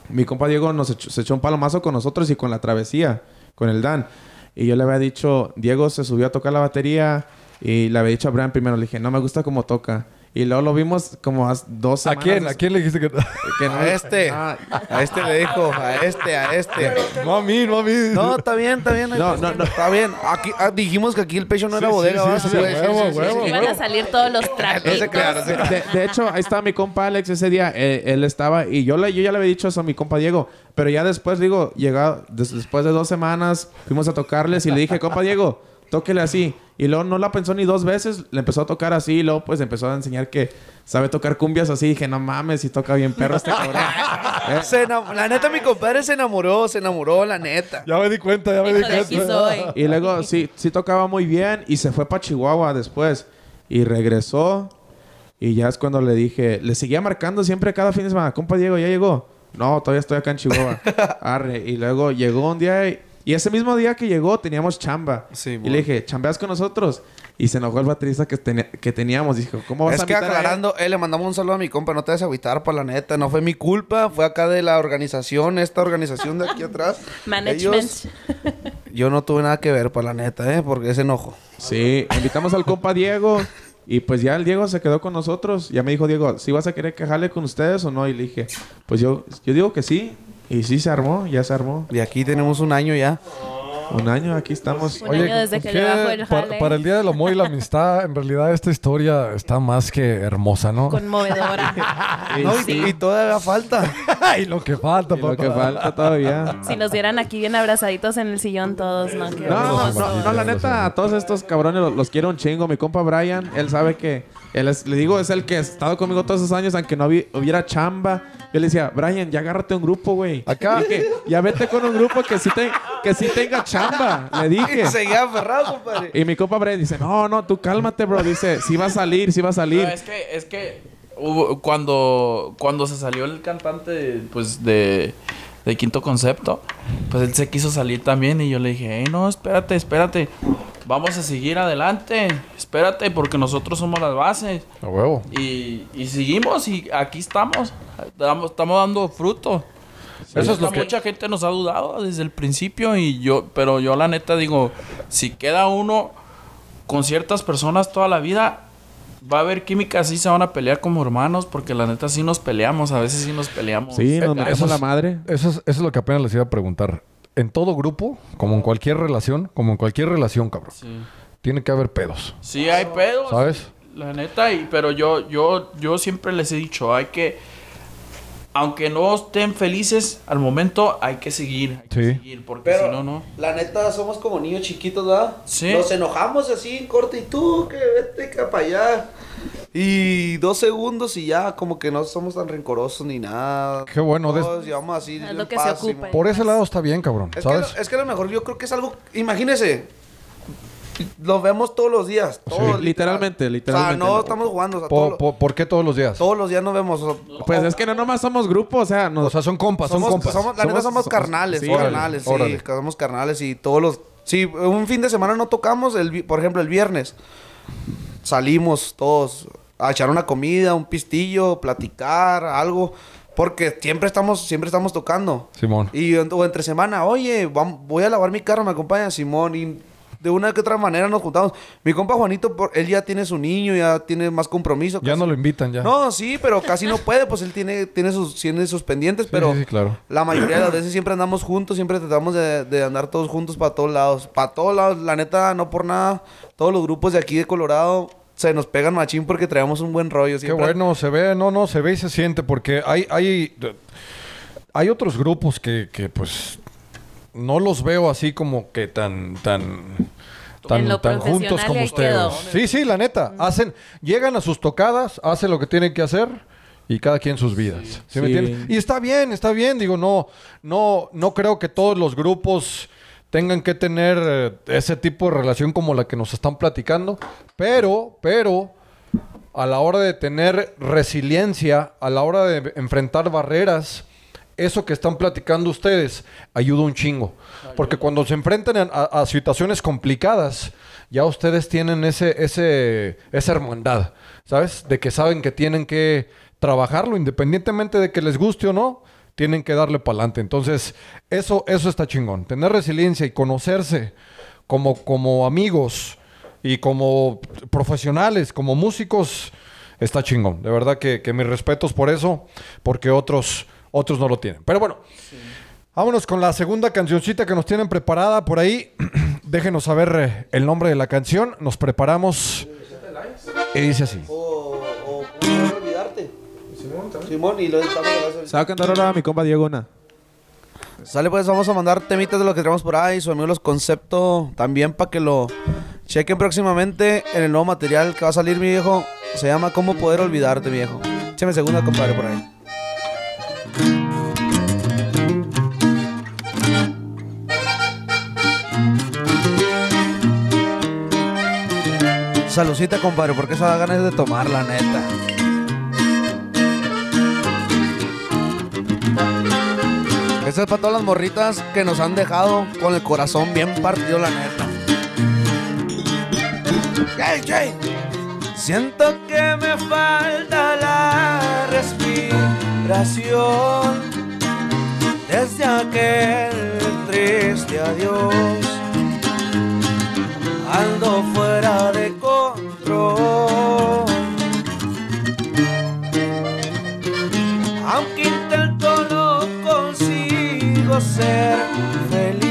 mi compa Diego nos echó- se echó un palomazo con nosotros y con la travesía, con el Dan. Y yo le había dicho, Diego se subió a tocar la batería y le había dicho a Brian primero, le dije, no me gusta cómo toca. Y luego lo vimos como a dos ¿A semanas. quién? ¿A quién le dijiste que.? que no- A este. Ah, A este le dijo, a este, a este. no a mí, no a mí. No, está bien, está bien. No, no, no. Está bien. Aquí, ah, dijimos que aquí el pecho no era Sí, bodega, sí, sí, huevo, huevo. Iban a salir todos los trapitos. No se crea, no se crea. De, de hecho, ahí estaba mi compa Alex ese día. eh, él estaba y yo, le, yo ya le había dicho eso a mi compa Diego. Pero ya después, digo, llegado, des- después de dos semanas, fuimos a tocarles y le dije, compa Diego, tóquele así. Y luego no la pensó ni dos veces, le empezó a tocar así y luego pues empezó a enseñar que sabe tocar cumbias así. dije, no mames, si toca bien perro este cabrón. Eh, Se La neta, mi compadre se enamoró, se enamoró, la neta. Ya me di cuenta, ya me di Hijo cuenta. soy. Y luego sí, sí tocaba muy bien y se fue para Chihuahua después. Y regresó. Y ya es cuando le dije, le seguía marcando siempre cada fin de semana, compa Diego, ¿ya llegó? No, todavía estoy acá en Chihuahua. Arre. Y luego llegó un día y, y ese mismo día que llegó teníamos chamba. Sí, y bueno. le dije, ¿chambeas con nosotros? Y se enojó el baterista que, que teníamos. Dijo, ¿cómo vas Es a que a él? aclarando, eh, le mandamos un saludo a mi compa, no te des agüitar, por la neta, no fue mi culpa, fue acá de la organización, esta organización de aquí atrás. Management. Ellos- yo no tuve nada que ver, por la neta, ¿eh? Porque ese enojo. Sí, invitamos al compa Diego. Y pues ya el Diego se quedó con nosotros. Ya me dijo Diego, ¿si vas a querer que jale con ustedes o no? Y le dije, pues yo, yo digo que sí. Y sí se armó, ya se armó. Y aquí tenemos un año ya. Un año, aquí estamos. Un año desde que le bajó el para, jale. para el Día del Amor y la Amistad, en realidad esta historia está más que hermosa, ¿no? Conmovedora. No, y, Sí. y todavía falta. y lo que falta, Y lo papá. que falta todavía. Si nos vieran aquí bien abrazaditos en el sillón todos, ¿no? No, no, no, no, la neta, a todos estos cabrones los, los quiero un chingo. Mi compa Brian, él sabe que, él es- le digo, es el que ha estado conmigo todos esos años, aunque no hubi- hubiera chamba. Yo le decía, Brian, ya agárrate un grupo, güey. Acá. Dije, ya vete con un grupo que sí, te- que sí tenga chamba. Le dije. Seguía aferrado, compadre. Y mi compa Brian dice, no, no, tú cálmate, bro. Dice, sí va a salir, sí va a salir. No, es que, es que hubo- cuando, cuando se salió el cantante, pues, de, de Quinto Concepto, pues él se quiso salir también y yo le dije, "Ey, no, espérate, espérate, vamos a seguir adelante, espérate, porque nosotros somos las bases. A huevo. Y, y seguimos y aquí estamos, estamos dando fruto. Eso es lo que- Mucha gente nos ha dudado desde el principio y yo, pero yo la neta digo, si queda uno con ciertas personas toda la vida, va a haber química, sí se van a pelear como hermanos, porque la neta sí nos peleamos, a veces sí nos peleamos. Sí, nos metemos es- la madre. Eso es, eso es lo que apenas les iba a preguntar. En todo grupo, como en cualquier relación, como en cualquier relación, cabrón, Sí. tiene que haber pedos. Sí, hay pedos. ¿Sabes? La neta, y, pero yo, yo, yo siempre les he dicho, hay que, aunque no estén felices al momento, hay que seguir, hay que Sí. seguir, porque si no, no. la neta, somos como niños chiquitos, ¿verdad? Sí. Nos enojamos así en corte y tú, que vete que para allá. Y dos segundos y ya, como que no somos tan rencorosos ni nada. Qué bueno, des- Todos llevamos así. Es en lo que paz, se ocupa. y- Por ese lado está bien, cabrón. Es que, lo- es que a lo mejor yo creo que es algo. Imagínese. Los vemos todos los días. Todos, literalmente, O literalmente. sea, no estamos jugando. O sea, ¿Por qué todos los días? todos los días nos vemos. o- Pues es que no nomás somos grupo, o sea, nos, O sea, son compas, son somos, compas. somos- la neta Somos- somos somos- carnales, sí, carnales, sí, órale. somos carnales y todos los... Sí, un fin de semana no tocamos, el, por ejemplo, el viernes salimos todos a echar una comida, un pistillo, platicar, algo, porque siempre estamos, siempre estamos tocando. Simón. Y o entre semana, oye, voy a lavar mi carro, me acompaña Simón. Y de una que otra manera nos juntamos. Mi compa Juanito, por- él ya tiene su niño, ya tiene más compromiso. Ya no lo invitan ya. No, sí, pero casi no puede, pues él tiene, tiene, sus, tiene sus pendientes, Sí, pero sí, sí, claro. la mayoría de las veces siempre andamos juntos, siempre tratamos de, de andar todos juntos para todos lados. Para todos lados, la neta, no por nada, todos los grupos de aquí de Colorado se nos pegan machín porque traemos un buen rollo. Qué bueno, se ve, no, no, se ve y se siente, porque hay, hay, hay otros grupos que, que, pues no los veo así como que tan, tan, tan, En lo tan juntos como ustedes. quedó. Sí, sí, la neta. Hacen, llegan a sus tocadas, hacen lo que tienen que hacer y cada quien sus vidas. ¿Sí, me Sí. entiendes? Y está bien, está bien. Digo, no, no, no creo que todos los grupos tengan que tener eh, ese tipo de relación como la que nos están platicando. Pero, pero, a la hora de tener resiliencia, a la hora de enfrentar barreras, eso que están platicando ustedes ayuda un chingo. Porque cuando se enfrentan a, situaciones complicadas, ya ustedes tienen ese, ese, esa hermandad, ¿sabes? De que saben que tienen que trabajarlo independientemente de que les guste o no. Tienen que darle para adelante. Entonces, eso, eso está chingón. Tener resiliencia y conocerse como, como amigos y como profesionales, como músicos, está chingón. De verdad que, que mis respetos por eso, porque otros, otros no lo tienen. Pero bueno, vámonos con la segunda cancioncita que nos tienen preparada por ahí. Déjenos saber eh, el nombre de la canción. Nos preparamos. Y dice así. O, o olvidarte. Simón, y lo estamos Se va a cantar ahora mi compa Diego una. Sale pues, vamos a mandar temitas de lo que tenemos por ahí, su amigo Los Concepto, también para que lo chequen próximamente en el nuevo material que va a salir, mi viejo. Se llama Cómo Poder Olvidarte, mi viejo. Échame segunda, compadre, por ahí. Salucita, compadre, porque eso da ganas de tomar, la neta. Esta es para todas las morritas que nos han dejado con el corazón bien partido, la neta. ¡Hey, hey! Siento que me falta la respiración desde aquel triste adiós. Ando fuera de control. Aunque intento no consigo ser feliz.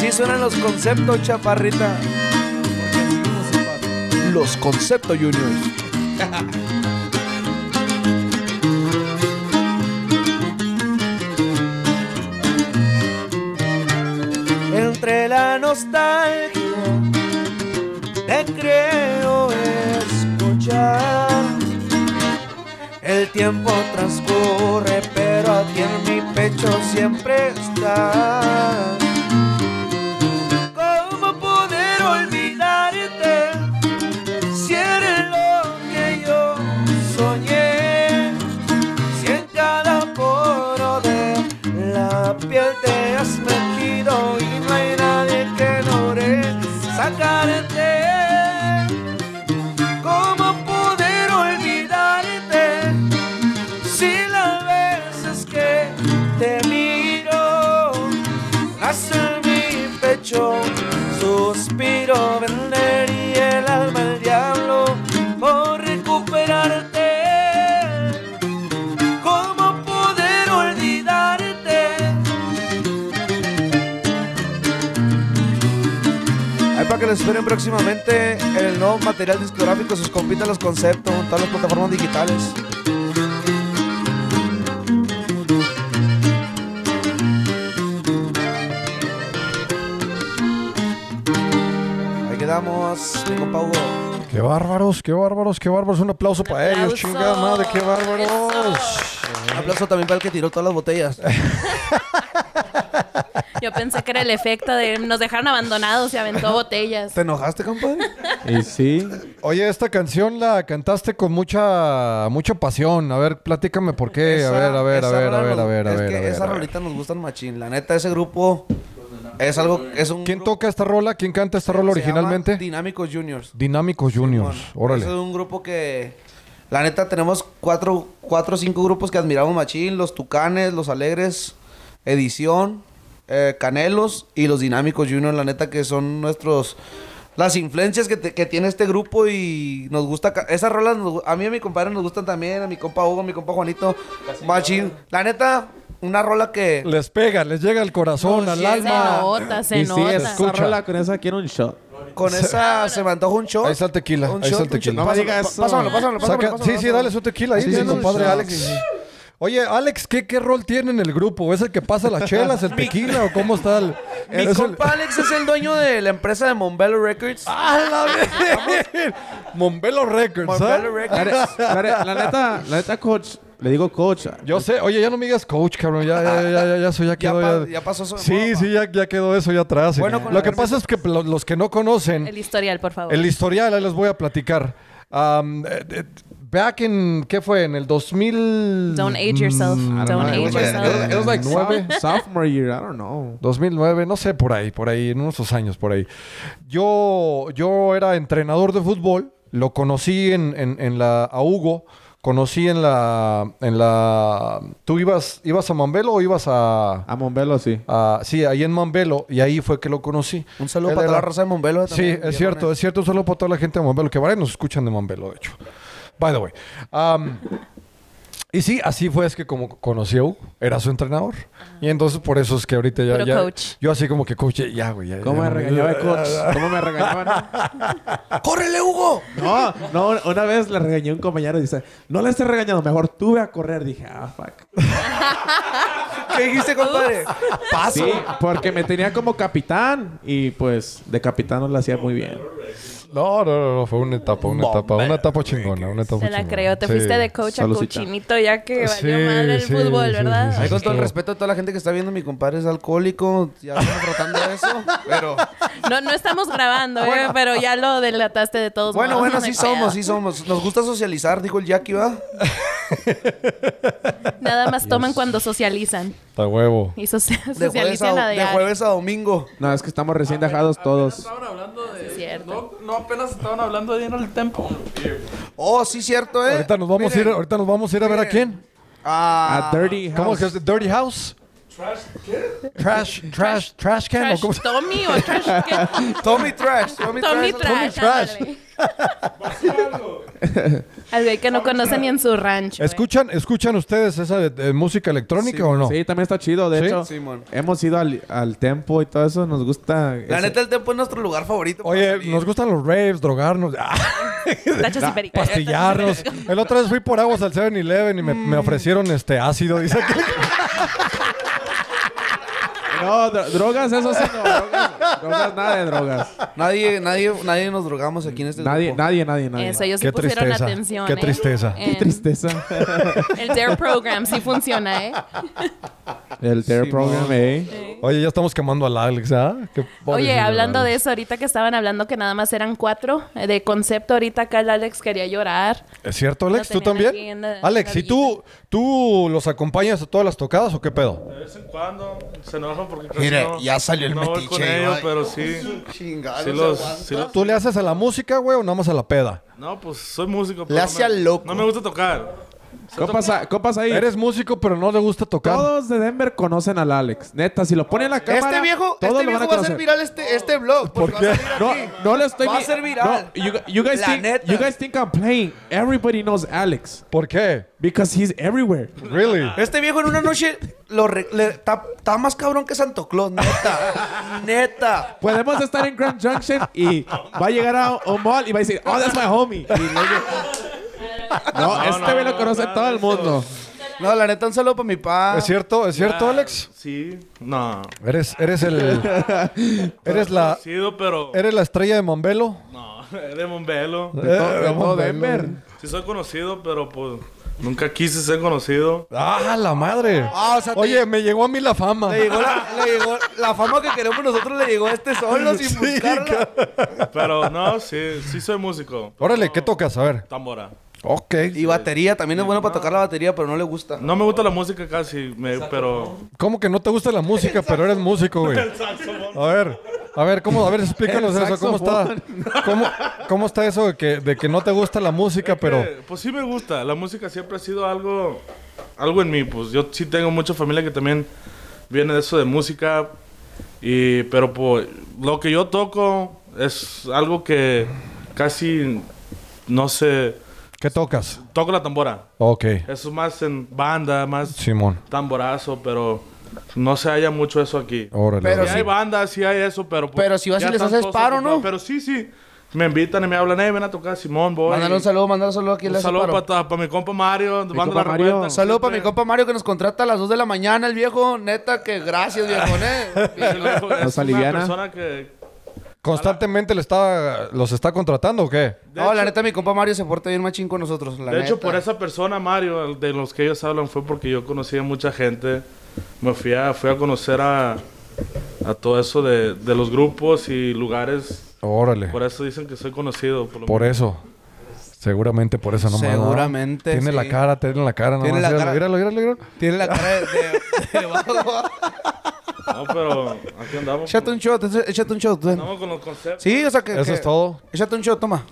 Así suenan los conceptos chaparrita los conceptos juniors entre la nostalgia te creo escuchar. El tiempo transcurre, pero aquí en mi pecho siempre estás. Próximamente el nuevo material discográfico, sus compitas los conceptos, en todas las plataformas digitales. Ahí quedamos, mi compa Hugo. Qué bárbaros, qué bárbaros, qué bárbaros. Un aplauso para ellos, chingada madre, qué bárbaros. Un aplauso también para el que tiró todas las botellas. Yo pensé que era el efecto de nos dejaron abandonados y aventó botellas. ¿Te enojaste, compadre? Y sí. Oye, esta canción la cantaste con mucha mucha pasión. A ver, platícame por qué. a ver, a ver, a ver, a ver, a ver, a es ver. que a ver, esa rolita nos gusta machín. La neta, ese grupo es algo... Es un ¿Quién toca esta rola? ¿Quién canta esta rola se originalmente? Dinámicos Juniors. Dinámicos Juniors. Simón. Órale. Es un grupo que... La neta, tenemos cuatro, cuatro o cinco grupos que admiramos machín. Los Tucanes, Los Alegres, Edición, eh, Canelos y los Dinámicos Juniors. La neta que son nuestros... Las influencias que, te- que tiene este grupo y nos gusta... Esas rolas nos a mí y a mi compadre nos gustan también. A mi compa Hugo, a mi compa Juanito. Machín. La neta, una rola que... Les pega, les llega al corazón, No, al sí, Se alma. nota, se y sí, nota. esa escucha. rola con esa quiero un shot. Con esa se me antoja un shot. Ahí está el tequila, Un ahí está shot, el un tequila. No me Pásalo, digas pa- eso. Pásamelo, pásamelo, pásamelo, Saca- pásamelo, sí, sí, dale su tequila ahí, Sí, sí, compadre sí. Alex. Oye, Alex, ¿qué, ¿qué rol tiene en el grupo? ¿Es el que pasa las chelas, el tequila o cómo está el...? Mi es el- compa Alex es el dueño de la empresa de Mombello Records. ¡Ah, la vez! Mombelo Records, ¿ah? Mombello La, Records. ne- la la neta, la neta, coach. Le digo coach. Yo sé, oye, ya no me digas coach, cabrón, ya, ya, ya, ya, ya, eso ya quedó. pa- Ya, ya pasó eso Sí, sí, ya, ya quedó eso ya atrás. Bueno, con Lo que pasa es que lo- los que no conocen El historial, por favor. el historial, ahí les voy a platicar. Um, eh, eh, back in, ¿qué fue? En el 2000... Don't age yourself. Mm, don't know. age It was, yourself. it was like Nueve. sophomore year. I don't know. 2009, no sé, por ahí, por ahí, en unos dos años, por ahí. Yo, yo era entrenador de fútbol, lo conocí en, en, en la, a Hugo, conocí en la, en la, ¿tú ibas, ibas a Mambelo o ibas a, A Mombelo, sí. a- sí, ahí en Mambelo, y ahí fue que lo conocí. Un saludo Él para toda la raza de Mombello. Sí, es cierto, es cierto. Un saludo para toda la gente de Mambelo, que varios nos escuchan de Mambelo, de hecho. By the way. Um, y sí, así fue es que como conocí a Hugo, era su entrenador. Y entonces por eso es que ahorita ya... Puro ya- coach. Yo así como que coach, ya, güey. ya- ¿Cómo ya me regañaba el coach? ¿Cómo me regañaba? no? ¡Córrele, Hugo! No, no, una vez le regañé a un compañero y dice, no le estés regañando, mejor tú ve a correr. Dije, ah, fuck. ¿Qué dijiste, compadre? Paso. Sí, porque me tenía como capitán y pues de capitán no lo hacía muy bien. No, no, no, no, fue una etapa, una etapa, una etapa chingona, una etapa Se la chingona. creo. Te Sí. fuiste de coach a Saludcita. cochinito ya que valió Sí, mal el sí, fútbol, sí, ¿verdad? con todo el respeto a toda la gente que está viendo, mi compadre es alcohólico. Ya estamos tratando eso. Pero. No, no estamos grabando, ¿eh? pero ya lo delataste de todos Bueno, modos. bueno, no sí somos, pedo. sí somos. Nos gusta socializar, dijo el Jackie, ¿va? Nada más toman cuando socializan. Está huevo. Y socia- De jueves, socializan a a, de jueves a domingo. No, es que estamos recién dejados todos. Estaban hablando de. Sí, cierto. No, no apenas estaban hablando de ir al tempo. Oh, sí, cierto, ¿eh? Ahorita nos vamos a ir, ahorita nos vamos a ir a ver a quién. Ah, A Dirty ¿Cómo House. es que es? Dirty House? Trash, trash, trash can o Trash cómo se- Tommy o Trash ¿qué? Tommy Trash. Tommy, Tommy Trash. Trash. Trash. ándale. Al güey que no conoce ni en su rancho. ¿eh? ¿Escuchan, ¿Escuchan ustedes esa de, de música electrónica o no? Sí, también está chido. De ¿Sí? hecho, Simón. hemos ido al, al tempo y todo eso. Nos gusta. La ese- neta, el tempo es nuestro lugar favorito. Oye, nos gustan los raves, drogarnos, ah, y pastillarnos. El otra vez fui por aguas al 7-Eleven y me, me ofrecieron este ácido. Dice que Dro- drogas, eso sí, no. Drogas, drogas, nada de drogas. Nadie, nadie, nadie nos drogamos aquí en este Nadie, grupo. nadie, nadie, nadie. Eso, ellos sí Qué pusieron tristeza, atención. qué ¿eh? tristeza. En- Qué tristeza. El Dare Program sí funciona, ¿eh? El Dare Sí, Program, no. eh. Oye, ya estamos quemando al Alex, ¿ah? Qué Oye, hablando de eso, ahorita que estaban hablando que nada más eran cuatro eh, de concepto, ahorita acá el Alex quería llorar. ¿Es cierto, Alex? ¿Tú también? la- Alex, ¿y tú, tú los acompañas a todas las tocadas o qué pedo? De vez en cuando se enojan porque Mire, no, ya salió el no voy metiche, con ellos, ay. Pero sí. Chingado, Sí los, sí los- ¿Tú le haces a la música, güey, o nada más a la peda? No, pues soy músico. Le pero hace no me- al loco. No me gusta tocar. Compas, a- compas ahí. Eres músico, pero no le gusta tocar. Todos de Denver conocen al Alex. Neta, si lo ponen en la cámara, Este viejo, todos este lo van viejo a va a ser viral este, este blog. ¿Por va a qué? No, no le estoy Va a ser viral. No, you, you guys La think, neta. you guys think I'm playing. Everybody knows Alex ¿Por qué? because he's everywhere. Really? Este viejo en una noche lo re- le- está está más cabrón que Santo Claus, neta. neta. Podemos estar en Grand Junction y va a llegar a un mall y va a decir, oh, that's my homie. Y luego- no, este güey lo conoce todo el mundo. No, la neta, un saludo para mi pa. ¿Es cierto? ¿Es cierto, Alex? Sí, no. Eres, eres el. eres la. Conocido, pero. Eres la estrella de Mombelo. No, es de Mombelo. De todo, de todo. Denver. Sí soy conocido, pero pues nunca quise ser conocido. ¡Ah, la madre! Ah, o sea, te- Oye, me llegó a mí la fama. Le llegó, la, le llegó la fama que queremos nosotros, le llegó a este solo sin buscarla. Pero no, sí, sí soy músico. Órale, ¿qué tocas? A ver. Tambora. Ok. Y batería, también es bueno para tocar la batería, pero no le gusta. No me gusta la música casi, me- pero ¿Cómo que no te gusta la música, pero eres músico, güey? A ver, a ver, ¿cómo? A ver, explícanos El eso. ¿Cómo está? ¿Cómo, cómo está eso de que, de que no te gusta la música, pero... Eh, pues sí me gusta. La música siempre ha sido algo, algo en mí. Pues yo sí tengo mucha familia que también viene de eso de música. Y, pero pues lo que yo toco es algo que casi no sé. ¿Qué tocas? Toco la tambora. Ok, Eso es más en banda, más Simón. tamborazo, pero no se halla mucho eso aquí. Órale. Pero sí, hay bandas, sí hay eso, pero... pues, Pero si vas y ya les están haces todos paro, ocupados. ¿no? Pero sí, sí. Me invitan y me hablan, eh, ven a tocar Simón, voy. Mándale un saludo, mándale un saludo aquí. Un le hace saludo para mi compa Mario, banda compa La Mario. Revuelta. Saludo para mi compa Mario que nos contrata a las 2 de la mañana, el viejo. Neta, que gracias, viejo, ¿eh? Es Nos una aliviana. persona que... ¿Constantemente le está, los está contratando o qué? No, hecho- la neta, mi compa Mario se porta bien machín con nosotros. La de hecho, neta. por esa persona, Mario, de los que ellos hablan, fue porque yo conocí a mucha gente. Me fui a, fui a conocer a, a todo eso de, de los grupos y lugares. Órale. Por eso dicen que soy conocido. Por lo Por eso. Seguramente por eso nomás. ¿no? Seguramente, Tiene sí. la cara, tiene la cara nomás. Tiene la Míralo, cara- Míralo, míralo, míralo. Tiene la cara de, de, de. No, pero aquí andamos. Échate un shot, échate un shot. Andamos con los conceptos. Sí, o sea que. Eso que- es todo. Échate un shot, toma.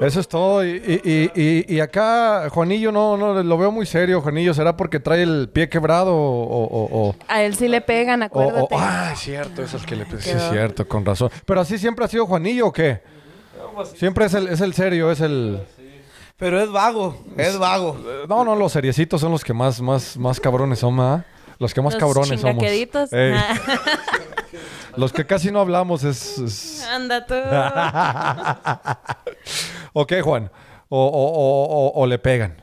Eso es todo. Y, y, y, y acá, Juanillo, no, no, lo veo muy serio, Juanillo. ¿Será porque trae el pie quebrado o... o, o- A él sí le pegan, acuérdate. o- ah, es cierto, eso es que le... Sí, es Quedó. cierto, con razón. Pero así siempre ha sido Juanillo o qué? Siempre es el, es el serio, es el... Pero es vago, es vago. No, no, los seriecitos son los que más, más, más cabrones son, ¿ah? Los que más Los cabrones somos. Ey, los que casi no hablamos es... es- Anda tú. ¿O qué, Juan? O, o, o, o- o le pegan.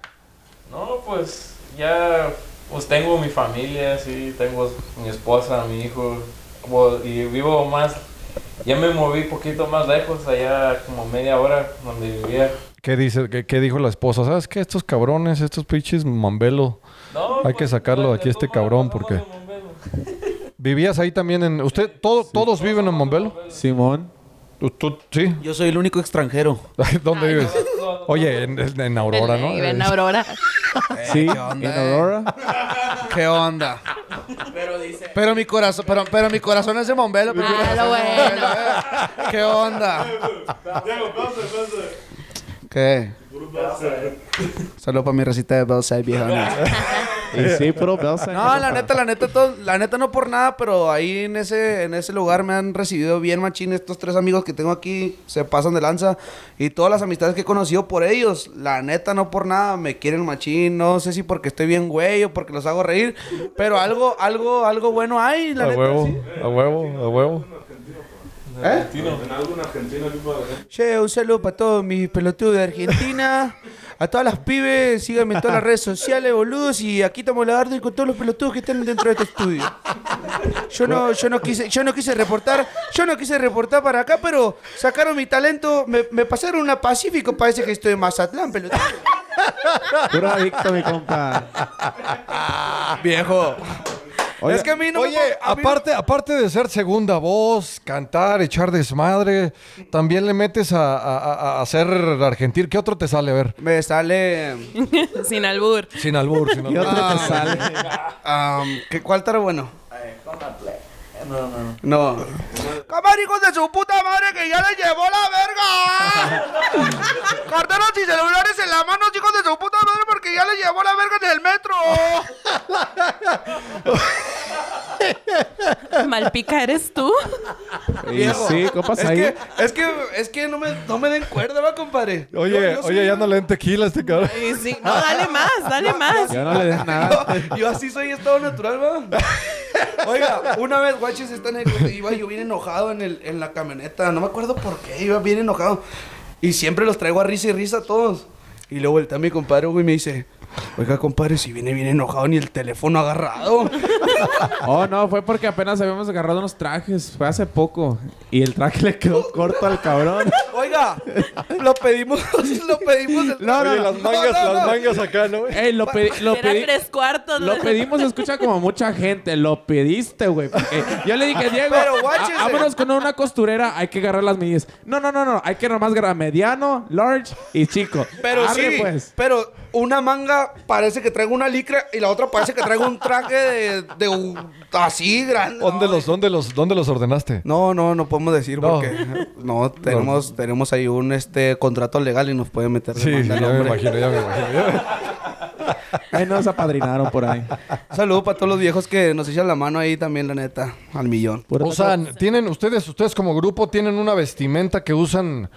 No, pues ya pues tengo mi familia, sí, tengo mi esposa, mi hijo, como- y vivo más, ya me moví poquito más lejos, allá como media hora donde vivía. ¿Qué dice? ¿Qué, qué dijo la esposa? ¿Sabes qué? Estos cabrones, estos pinches mambelo. No, Hay que sacarlo de aquí, este cabrón, porque-. ¿Vivías ahí también en... ¿Usted, todo, todos viven en Mombelo? Simón. ¿Tú, tú- sí? Yo soy el único extranjero. ¿Dónde vives? Oye, en, en- en Aurora, ¿no? En Aurora. Sí, ¿qué onda, en eh? Aurora. ¿Qué onda? Pero dice. Pero mi corazón, pero, pero mi corazón es de Mombelo. pero Ah, bueno. Eh. ¿Qué onda? ¿Qué? Solo para mi recita de Bellside, viejona. Y sí, puro Bellside. No, la neta, la neta, todo- la neta no por nada, pero ahí en ese, en ese lugar me han recibido bien machín. Estos tres amigos que tengo aquí se pasan de lanza. Y todas las amistades que he conocido por ellos, la neta no por nada, me quieren machín. No sé si porque estoy bien güey o porque los hago reír. Pero algo, algo, algo bueno hay, la A neta. huevo, sí. a huevo, a huevo. ¿Eh? En algún argentino Che, un saludo para todos mis pelotudos de Argentina. A todas las pibes, síganme en todas las redes sociales, boludos. Y aquí estamos lagardo y con todos los pelotudos que están dentro de este estudio. Yo no, yo no quise, yo no quise reportar, yo no quise reportar para acá, pero sacaron mi talento, me, me pasaron una Pacífico, parece que estoy en Mazatlán, pelotudo. Puro adicto, mi compa. Viejo. Oye, es que a mí no Oye, aparte, aparte de ser segunda voz, cantar, echar desmadre, también le metes a, a, a- a hacer argentil. ¿Qué otro te sale? A ver. me sale. Sin albur. Sin albur, sin ¿Qué albur. otro Ah. te sale? Um, ¿qué, ¿Cuál estará bueno? No, no, no. No. ¡Cámara, hijos de su puta madre, que ya le llevó la verga! Carteras y celulares en la mano, hijos de su puta madre, porque ya le llevó la verga en el metro. Malpica eres tú. Y sí, es ahí. Que, es que, es que no me, no me den cuerda, va, compadre. Oye, Yo- yo oye, soy- ya no le den tequila a este cabrón. Y sí, no, dale más, dale más. Ya no le des nada. Yo, yo así soy estado natural, va. Oiga, una vez, guaches, esta anécdota, iba yo bien enojado en, el, en la camioneta. No me acuerdo por qué, iba bien enojado. Y siempre los traigo a risa y risa a todos. Y luego mi compadre, güey, y me dice... Oiga, compadre, si viene bien enojado ni el teléfono agarrado. Oh, no, fue porque apenas habíamos agarrado unos trajes. Fue hace poco. Y el traje le quedó corto al cabrón. Oiga, lo pedimos, lo pedimos. el- No, no, Oye, no. las mangas, no, no. las mangas acá, ¿no? Ey, lo, pedi- lo, Era pedi- tres cuartos. lo pedimos, escucha como mucha gente. Lo pediste, güey. porque Yo le dije, Diego, Pero vámonos con una costurera. Hay que agarrar las medidas. No, no, no, no. Hay que nomás agarrar mediano, large y chico. Pero Arre, sí, pues. pero una manga parece que traigo una licra y la otra parece que traigo un traje de, de un- así grande. ¿Dónde No, los, dónde los, dónde los ordenaste? No, no, no podemos decir No. porque no tenemos tenemos ahí un este contrato legal y nos puede meter Sí, demanda ya me hombre. imagino, ya me imagino. ya Ahí nos apadrinaron por ahí. Un saludo para todos los viejos que nos echan la mano ahí también, la neta, al millón. Puro Usan, tienen, ustedes, ustedes como grupo tienen una vestimenta que usan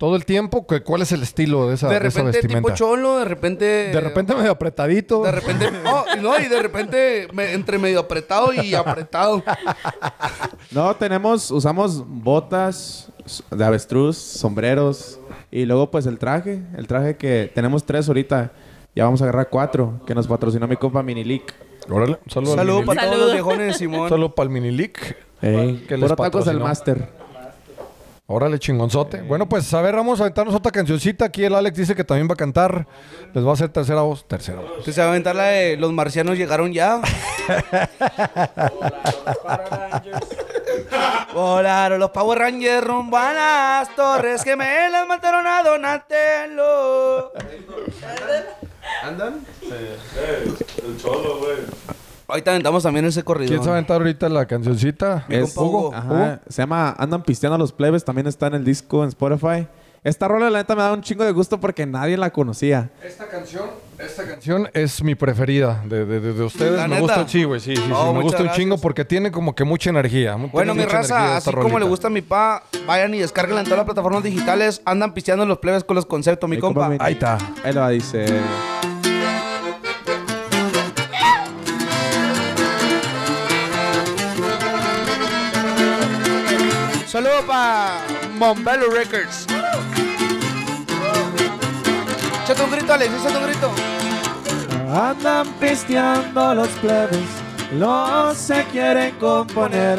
todo el tiempo. ¿Cu- ¿Cuál es el estilo de esa, De de esa repente vestimenta? tipo cholo, de repente de repente medio apretadito. de repente oh, no, y de repente me- entre medio apretado y apretado. No, tenemos, usamos botas de avestruz, sombreros y luego pues el traje, el traje que tenemos tres ahorita, ya vamos a agarrar cuatro, que nos patrocinó mi compa Minilic. Órale, un saludo, saludo para todos Saludo. los viejones de Simón. Solo para el Minilic. Ey, Que les tacos del patrocinó. máster. Órale, chingonzote. Bueno, pues a ver, vamos a aventarnos otra cancioncita. Aquí el Alex dice que también va a cantar. Les va a hacer tercera voz. Tercera voz. Entonces se va a aventar la de Los marcianos llegaron ya. Volaron los Power Rangers rumbo a las torres gemelas, mataron a Donatello. ¿Andan? El cholo, güey. Ahorita aventamos también ese corrido. ¿Quién se va a aventar ahorita la cancioncita? Mi compa Hugo. Ajá, se llama Andan pisteando los plebes, también está en el disco en Spotify. Esta rola la neta me da un chingo de gusto porque nadie la conocía. Esta canción, esta canción es mi preferida de, de, de- de ustedes. ¿La me gusta, sí, güey, sí, sí, sí, Oh, me gusta un chingo gracias. porque tiene como que mucha energía. Bueno, mi raza, así como le gusta a mi pa, vayan y descarguen en todas las plataformas digitales. Andan pisteando los plebes con los conceptos, mi Mi compa. compa, mi- Ahí está. Ahí lo dice. Saludos para Records. Échate un grito, Alex, échate un grito. Andan pisteando los plebes, los se quieren componer.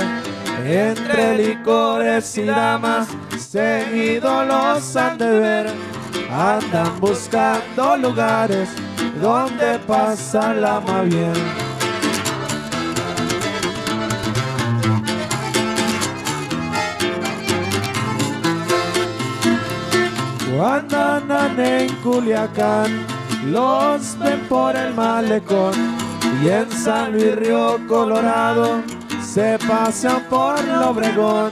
Entre licores y damas, seguido los han de ver. Andan buscando lugares donde pasan la más bien. Cuando andan en Culiacán, los ven por el malecón. Y en San Luis Río Colorado, se pasean por el Obregón.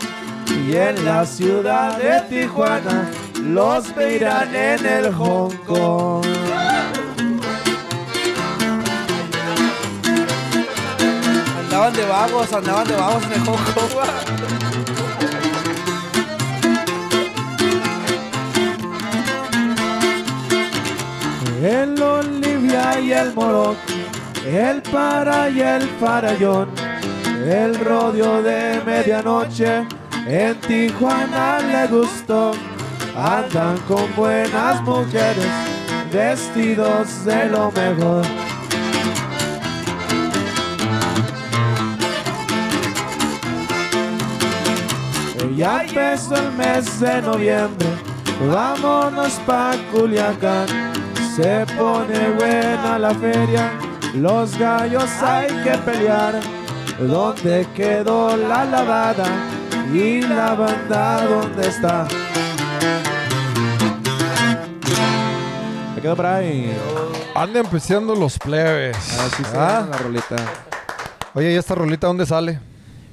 Y en la ciudad de Tijuana, los verán en el Hong Kong. Andaban de vagos, andaban de vagos en el Hong Kong. El Olivia y el Moroc, el Para y el Farallón, el rodeo de medianoche, en Tijuana le gustó. Andan con buenas mujeres, vestidos de lo mejor. Ya empezó el mes de noviembre, vámonos pa' Culiacán. Se pone buena la feria, los gallos hay que pelear. ¿Dónde quedó la lavada? ¿Y la banda dónde está? Me quedo por ahí. Anden empezando los plebes. Así se ¿Ah? llama la rolita. Oye, ¿y esta rolita dónde sale?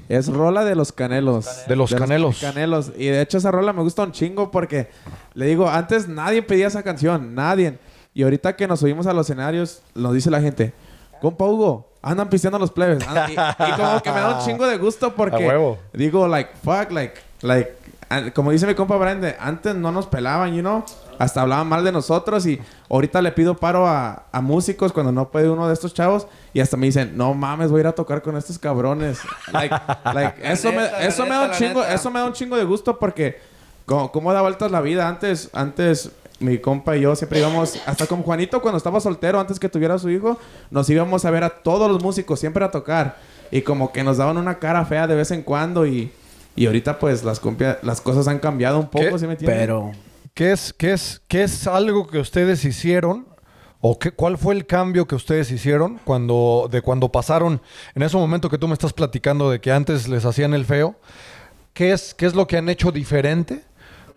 Es rola de los canelos. De los Canelos. Canelos. Y de hecho esa rola me gusta un chingo porque le digo, antes nadie pedía esa canción, nadie. Y ahorita que nos subimos a los escenarios, nos dice la gente, compa Hugo, andan pisteando los plebes. Y, y como que me da un chingo de gusto porque A huevo. digo, like, fuck, like, like, como dice mi compa Brande, antes no nos pelaban, you know, hasta hablaban mal de nosotros y ahorita le pido paro a, a músicos cuando no puede uno de estos chavos y hasta me dicen, no mames, voy a ir a tocar con estos cabrones. Like, like, eso me, neta, eso me da un chingo, neta. eso me da un chingo de gusto porque como, cómo da vueltas la vida. Antes, antes mi compa y yo siempre íbamos, hasta con Juanito cuando estaba soltero, antes que tuviera su hijo, nos íbamos a ver a todos los músicos, siempre a tocar. Y como que nos daban una cara fea de vez en cuando y, y ahorita pues las, las cosas han cambiado un poco, ¿Qué? ¿sí me entiendes? Pero... ¿Qué es, qué es, qué es algo que ustedes hicieron? ¿O qué, cuál fue el cambio que ustedes hicieron cuando, de cuando pasaron, en ese momento que tú me estás platicando de que antes les hacían el feo? ¿Qué es, qué es lo que han hecho diferente?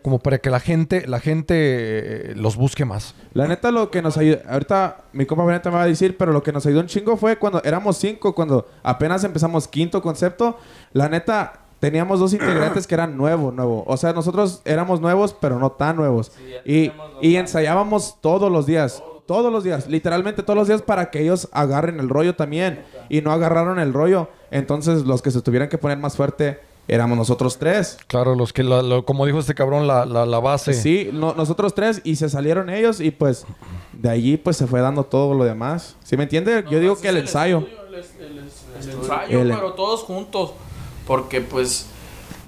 Como para que la gente, la gente eh, los busque más. La neta, lo que nos ayudó, ahorita mi compa Beneta me va a decir, pero lo que nos ayudó un chingo fue cuando éramos cinco, cuando apenas empezamos quinto concepto. La neta, teníamos dos integrantes que eran nuevos, nuevos. O sea, nosotros éramos nuevos, pero no tan nuevos. y, y ensayábamos todos los días. Todos los días, literalmente todos los días para que ellos agarren el rollo también. Y no agarraron el rollo. Entonces, los que se tuvieran que poner más fuerte éramos nosotros tres. Claro, los que, la- lo- como dijo este cabrón, la, la, la base. Sí, no- nosotros tres y se salieron ellos y pues de allí pues se fue dando todo lo demás. ¿Sí me entiende? Yo digo que el ensayo. estudio, el, ensayo, El- pero todos juntos. Porque pues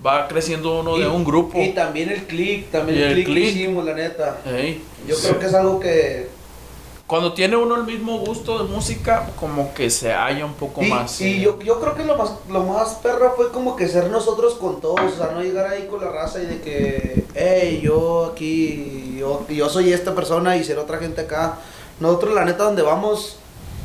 va creciendo uno de un grupo. Y también el click, también Y el el click que click. hicimos, la neta. Yo creo que es algo que... Cuando tiene uno el mismo gusto de música, como que se halla un poco Y, más. y yo, yo creo que lo más, lo más perro fue como que ser nosotros con todos, o sea, no llegar ahí con la raza y de que, hey, yo aquí, yo, yo soy esta persona y ser otra gente acá. Nosotros, la neta, donde vamos,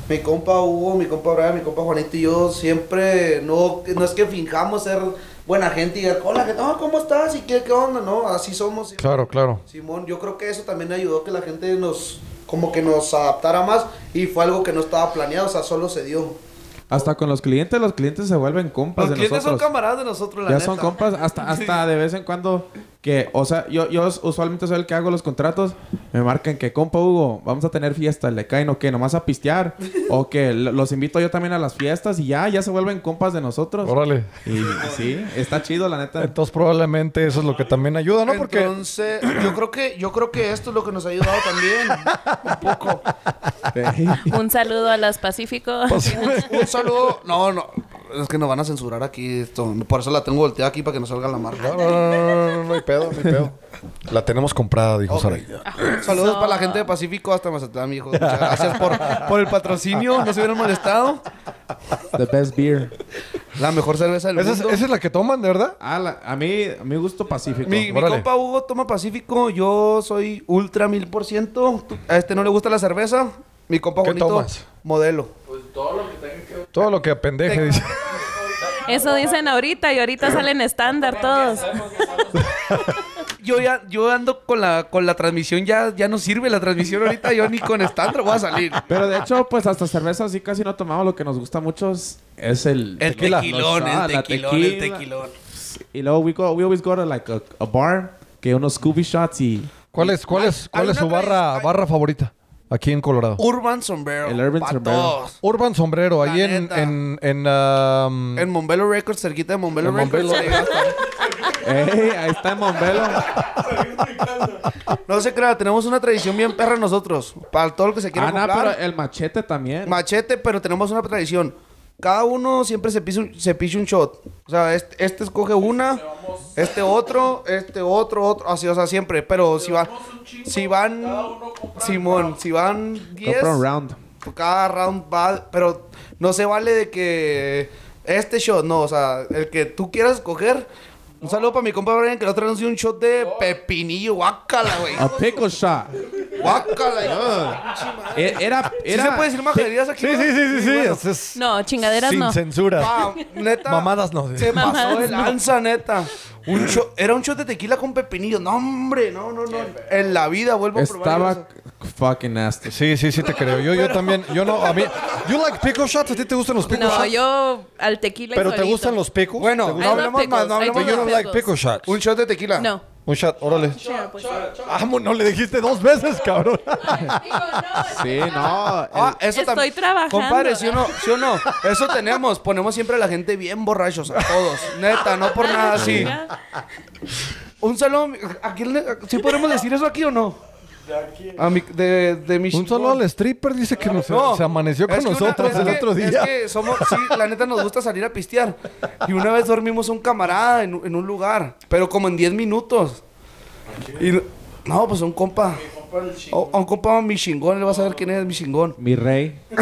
mi compa Hugo, mi compa Brian, mi compa Juanito y yo, siempre, no, no es que finjamos ser buena gente y digan, hola, ¿qué tal? ¿cómo estás? ¿Y qué, qué onda? No, así somos. Claro, claro. Simón, yo creo que eso también ayudó que la gente nos, como que nos adaptara más y fue algo que no estaba planeado, o sea, solo se dio. Hasta con los clientes, los clientes se vuelven compas Los de clientes son camaradas de nosotros, la ya neta. son compas hasta hasta de vez en cuando que, o sea, yo, yo usualmente soy el que hago los contratos, me marcan que compa Hugo, vamos a tener fiesta, le caen o que nomás a pistear o que los invito yo también a las fiestas y ya, ya se vuelven compas de nosotros. Órale. Y sí, está chido la neta. Entonces probablemente eso es lo que también ayuda, ¿no? Porque Entonces, yo creo que yo creo que esto es lo que nos ha ayudado también un poco. Sí. Un saludo a las Pacífico. Un saludo. No, no, es que nos van a censurar aquí esto. Por eso la tengo volteada aquí para que no salga la marca. No, no, no, no, hay pedo, no hay pedo. La tenemos comprada, dijo Saray. Saludos para la gente de Pacífico hasta Mazatlán, hijo. Muchas gracias por, por el patrocinio. No se hubieran molestado. The best beer. La mejor cerveza del ¿Esa es, mundo. esa es la que toman, de verdad? Ah, la- a mí, a mi gusto pacífico. Mi, mi compa Hugo toma Pacífico, yo soy ultra mil por ciento. A este no le gusta la cerveza. Mi compa ¿Qué Juanito, tomas? modelo. Todo lo que tenga que ver. Todo lo que apendeje, dice. Eso dicen ahorita y ahorita salen estándar todos. Yo ya, yo ando con la, con la transmisión, ya, ya no sirve la transmisión ahorita, yo ni con estándar voy a salir. Pero de hecho, pues hasta cerveza así casi no tomamos. Lo que nos gusta mucho es, es el, El tequila. tequilón, Ah, el la tequilón, el tequila. tequilón. Y luego we, go, we always go to like a, a bar, que unos Scooby shots y ¿Cuál es, cuál es, cuál es su barra, barra favorita aquí en Colorado? Urban Sombrero. El Urban Sombrero. Urban Sombrero, La ahí en, neta. en, en, um, En Mombelo Records, cerquita de Mombelo En Records. Mombelo. Ey, ahí está en Mombelo. No se crea, tenemos una tradición bien perra nosotros. Para todo lo que se quiera Ah, no, comprar. pero el machete también. Machete, pero tenemos una tradición. Cada uno siempre se picha un, se picha un shot. O sea, este, este escoge una, este otro, este otro, otro. Así, o sea, siempre. Pero si van, si van, Simón, si van 10, Compra un round. cada round va, pero no se vale de que este shot, no, o sea, el que tú quieras escoger. Un saludo para mi compa Brian que el otro día nos dio un shot de pepinillo, guácala, güey. A pickle shot. Guácala, E- Era, ¿Sí era, se puede decir majaderías aquí? Sí, sí, sí, sí, sí. bueno. es- No, chingaderas sin no. censura. Pa, neta. Mamadas no. Se pasó de no. lanza, neta. Un shot- era un shot de tequila con pepinillo. No, hombre, no, no, no. En la vida vuelvo a probar estaba fucking nasty. Sí, sí, sí te creo. Yo, yo también, yo no, a mí, you like pickle shots, ¿a ti te gustan los pickle No, shots? yo al tequila Pero te gustan los pickles. Bueno, ¿Te no hablemos más, no But you love don't like pickle shots. Un shot de tequila. No. Un shot, órale. Pues. Vamos, no le dijiste dos veces, cabrón. Sí, no. Ah, eso Estoy también. trabajando. Compadre, ¿sí o no? ¿Sí o no? Eso tenemos. Ponemos siempre a la gente bien borrachos, a todos. Neta, no por nada así. Un saludo. ¿A quién le- ¿Sí podemos decir eso aquí o no? A mi, de, de mi Un solo al stripper dice que nos- No, se amaneció con una- nosotros el que- otro día. Es que somos, sí, la neta nos gusta salir a pistear. Y una vez dormimos un camarada en, un- en un lugar, pero como en 10 minutos. Y no, pues a un compa. O- A un compa mi chingón, le vas a ver quién es mi chingón. Mi rey.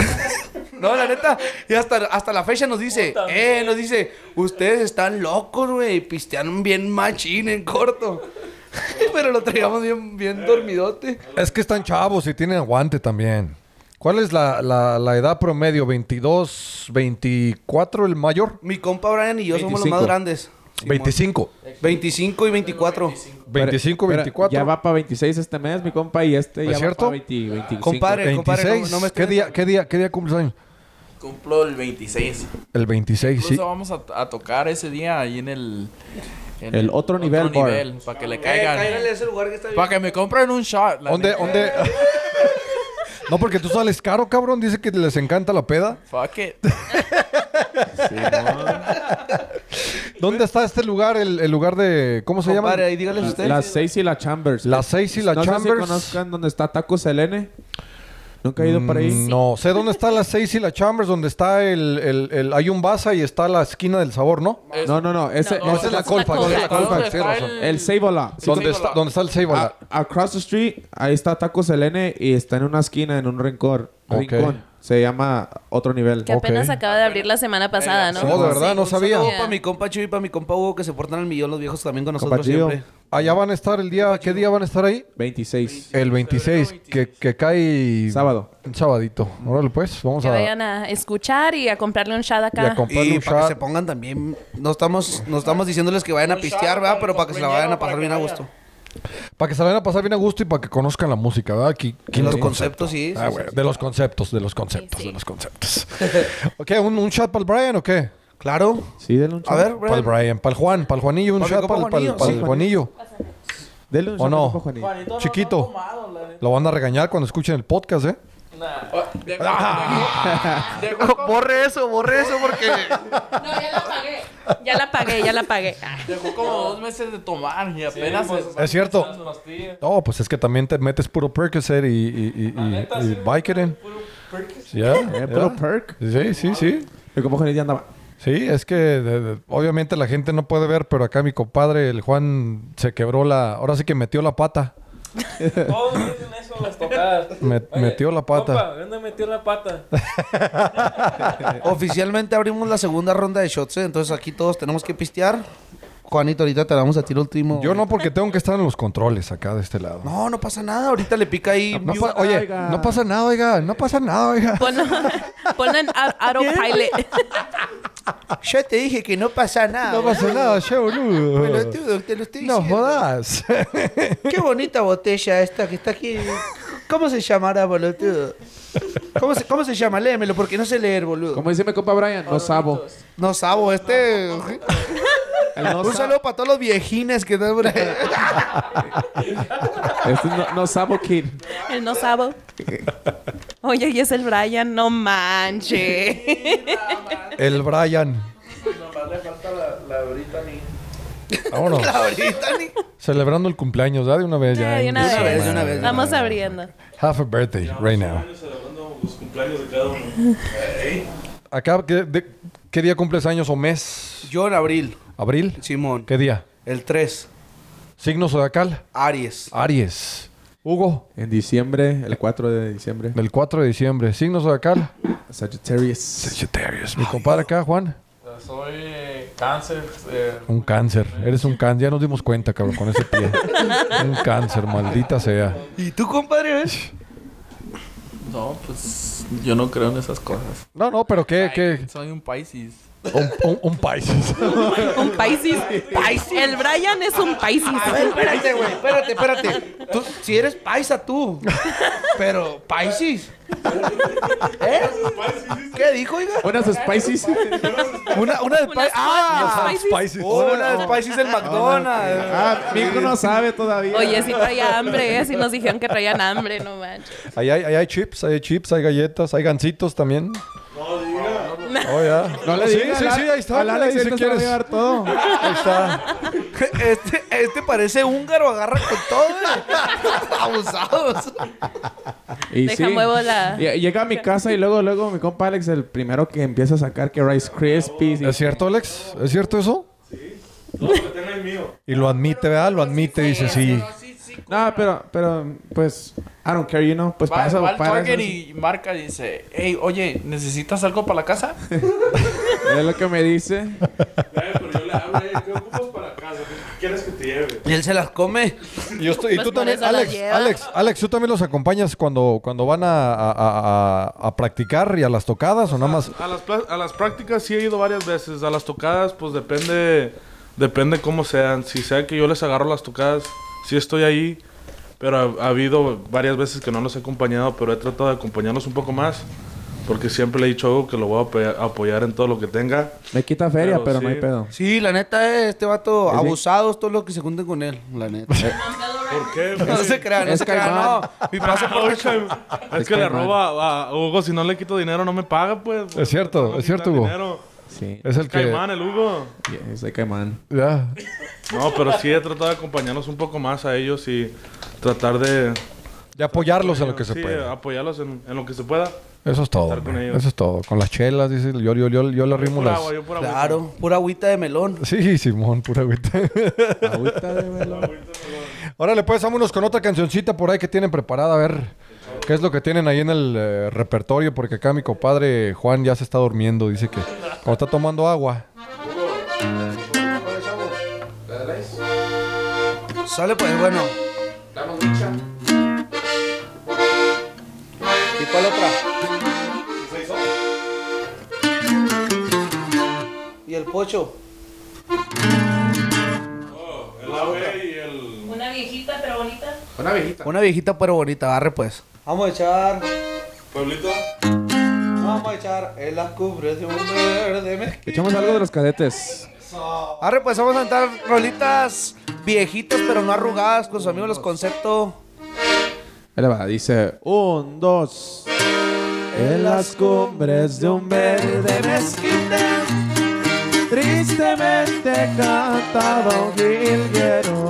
No, la neta. Y hasta, hasta la fecha nos dice, eh, nos dice, ustedes están locos, güey. Pistean bien machín en corto. Pero lo traíamos bien, bien dormidote. Es que están chavos y tienen aguante también. ¿Cuál es la, la- la edad promedio? ¿22, 24 el mayor? Mi compa Brian y yo somos los 25. más grandes. 25. 25 y 24. 25, Pero 24. Ya va para 26 este mes, mi compa, y este ¿Es ya cierto? va para 20, 25. Compadre, compadre, no- 26. no me ¿Qué, día, ¿Qué día qué día cumples años? Cumplo el 26. El 26, sí. Incluso vamos a, a tocar ese día ahí en el... en El otro nivel bar. para que le Eh, caigan. cáigale a ese lugar que está bien. para que me compren un shot. ¿Dónde, dónde? no, porque tú sales caro, cabrón. Dice que les encanta la peda. Fuck it. ¿Dónde está este lugar? El, el lugar de... ¿Cómo se Compadre, llama? ahí dígales usted. Las 6 y la Chambers. Las 6 y la no sé Chambers. si conozcan dónde está Taco Selene. Nunca he ido para ahí. Mm, No, sé dónde está las 6 y la Chambers, donde está el, el, el- Hay un Baza y está la esquina del sabor, ¿no? No, no, no. Ese, No, No, ese esa es la la. Colfax. es la Colfax, ¿Dónde tienes está razón. el Seibola. Sí, ¿Dónde está, la- ¿Dónde está el Seibola? Across the street, ahí está Taco Selene y está en una esquina, en un rincón. Ok. rincón. Se llama Otro Nivel. Que apenas Ok. acaba de abrir la semana pasada, ¿no? Oh, de verdad, no sabía. Saludo para mi compa Chuy y para mi compa Hugo que se portan al millón los viejos también con nosotros siempre. Allá van a estar el día... ¿Qué día van a estar ahí? 26. El 26, que, que cae... Sábado. Un sabadito. Órale, pues, vamos Que a... vayan a escuchar y a comprarle un shot y a acá. comprarle Y un para que shot. se pongan también, no estamos, no estamos diciéndoles que vayan a pistear, ¿verdad? Pero para que se la vayan a pasar bien a gusto. Para que se la vayan a pasar bien a gusto y para que conozcan la música, ¿verdad? Aquí, quinto los concepto. conceptos, sí. Ah, sí, güey, sí. de los conceptos, de los conceptos, Sí, sí. de los conceptos. ok, ¿un, un shot para el Brian o qué? Claro. Sí, denle un A ver, Para el Brian. Para el Juan, para el Juanillo, un compa para el, Juanillo, para el sí. Juanillo. Denle un ¿O no? Juanito. Chiquito. Lo van a regañar cuando escuchen el podcast, ¿eh? Oh, dejó- dejó- dejó como- Borre eso, borre eso porque... No, ya la pagué. Ya la pagué, ya la pagué. Ah. Dejó como dos meses de tomar y apenas... pues, Es cierto. No, pues es que también te metes puro Percocet y, y, y, y, Neta, y sí, Vicodin. puro Perkins. Ya, Eh, puro perk. Sí, sí, sí. El compa Juanito ya andaba. Sí, es que de- de- obviamente la gente no puede ver, pero acá mi compadre, el Juan, se quebró la... Ahora sí que metió la pata. Todos dicen eso las tocadas. Me- metió la pata. Compa, ¿dónde metió la pata? Oficialmente abrimos la segunda ronda de shots, ¿eh? entonces aquí todos tenemos que pistear. Juanito, ahorita te damos a ti el último. Yo no, porque tengo que estar en los controles acá de este lado. No, no pasa nada. Ahorita le pica ahí. No pa- oye, oiga. no pasa nada, oiga. No pasa nada, oiga. Ponlo, ponlo en au- autopilot. Yo te dije que no pasa nada. No pasa nada, che, boludo. Pelotudo, te lo estoy No diciendo. jodas. Qué bonita botella esta que está aquí. ¿Cómo se llamará, boludo? ¿Cómo se, ¿Cómo se llama? Léemelo porque no sé leer, boludo. Como dice mi compa Brian, no sabo. No sabo, este. El no Un sa- saludo para todos los viejines que están por ahí. Este es no, no sabo kid. El no sabo. Oye, y es el Brian, no manche. El Brian. Nomás le falta la, la Brittany. Vámonos. Ahorita ni. Celebrando el cumpleaños, ¿ya? De una vez ya. De una vez. de una vez, Vamos abriendo. Happy birthday, right now. celebrando los cumpleaños de cada uno. Acá, ¿qué, de- qué día cumples años o mes? Yo en abril, ¿Abril? Simón. ¿Qué día? El 3, Signo zodiacal. Aries. Aries. Hugo, En diciembre, el 4 de diciembre. del 4 de diciembre. Signo zodiacal. Sagittarius. Sagittarius. Mi compadre acá, Juan. Soy eh, cáncer. eh, Un cáncer. Eres un cáncer. Ya nos dimos cuenta, cabrón, con ese pie. un cáncer, maldita sea. ¿Y tú, compadre? No, pues yo no creo en esas cosas. No, no, pero ¿qué? Ay, qué? Soy un Pisces. Un, un, un Pisces. Un Pisces. El Brian es un Pisces. A ver, espérate, güey. Espérate, espérate. Tú, si eres paisa, tú. Pero, Pisces. ¿Eh? ¿Qué dijo, oiga? Unas spices. Una, una de Unas Pisces. Ah, Spices. Spices. oh, una de Pisces del McDonald's. Ah, mi hijo no sabe todavía. Oye, sí traía hambre, ¿eh? Sí nos dijeron que traían hambre, no manches. Ahí hay, ahí hay chips, hay chips, hay galletas, hay gancitos también. Oh, ya. No le sí, digas. sí, sí, ahí está. Al Alex si te va a quieres. llevar todo. Ahí está. Este, este parece húngaro, agarra con todo. Abusados. Y Deja muevo la- Lle- Llega a mi casa y luego, luego mi compa Alex, el primero que empieza a sacar que Rice Krispies. y- ¿Es cierto, Alex? ¿Es cierto eso? Y lo admite, ¿verdad? Lo admite, dice sí. No, pero, pero, pues, I don't care, you know. Pues Va, para eso, va al para Target eso- y marca y dice, hey, oye, ¿necesitas algo para la casa? Es lo que me dice. Eh, pero yo le hablo, ¿qué ocupas para casa? ¿Qué quieres que te lleve? Y él se las come. Y, yo estoy- y Pues tú también, Alex. Alex, Alex, ¿tú también los acompañas cuando, cuando van a, a- a- practicar y a las tocadas o nada más? A las, pla- a las prácticas sí he ido varias veces. A las tocadas, pues depende, depende cómo sean. Si sea que yo les agarro las tocadas, sí estoy ahí. Pero ha, ha habido varias veces que no los he acompañado, pero he tratado de acompañarlos un poco más. Porque siempre le he dicho a Hugo que lo voy a apoyar, apoyar en todo lo que tenga. Me quita feria, Pero pero, no sí. hay pedo. Sí, la neta, eh, este vato, Es abusados todos los que se junten con él. La neta. ¿Por qué? No se crean, no Es se crean, no. Mi es Es que le roba a, a Hugo. Si no le quito dinero, no me paga, pues. Es cierto, No es cierto, Hugo. dinero. Sí. Es el que... Caimán, el Hugo. Yeah, soy caimán. Ya. No, pero sí he tratado de acompañarlos un poco más a ellos y tratar de... De apoyarlos en lo que se sí, puede. apoyarlos en, en lo que se pueda. Eso es todo. estar con hombre. ellos. Eso es todo. Con las chelas, dice. Yo, yo, yo, yo le arrimo Pura las... agua, yo pura agua. Claro, pura agüita de melón. Sí, Simón, pura agüita. Agüita de melón. Órale, pues, vámonos con otra cancioncita por ahí que tienen preparada. A ver qué es lo que tienen ahí en el eh, repertorio. Porque acá mi compadre Juan ya se está durmiendo. Dice que como está tomando agua. Sale pues, bueno. ¿Y cuál otra? ¿Y el pocho? El ave y el... Una viejita pero bonita. Una viejita. Una viejita pero bonita, agarre pues. Vamos a echar. Pueblito. Vamos a echar en las cumbres de un verde mezquite. Echamos algo de los cadetes. Arre, pues vamos a cantar rolitas viejitas pero no arrugadas con sus amigos los conceptos. Ahí le va, dice un, dos. En las cumbres de un verde mezquite, tristemente cantaba un jilguero.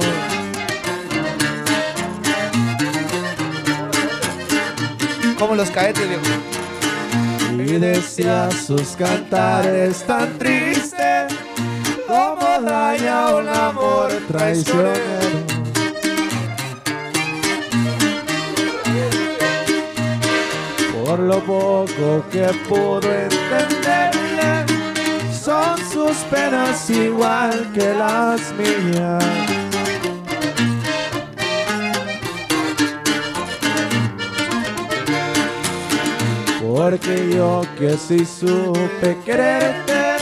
Como los cadetes, viejo. Y decía sus cantares tan tristes, como daña un amor traicionero. Por lo poco que pudo entenderle, son sus penas igual que las mías. Porque yo que sí supe quererte,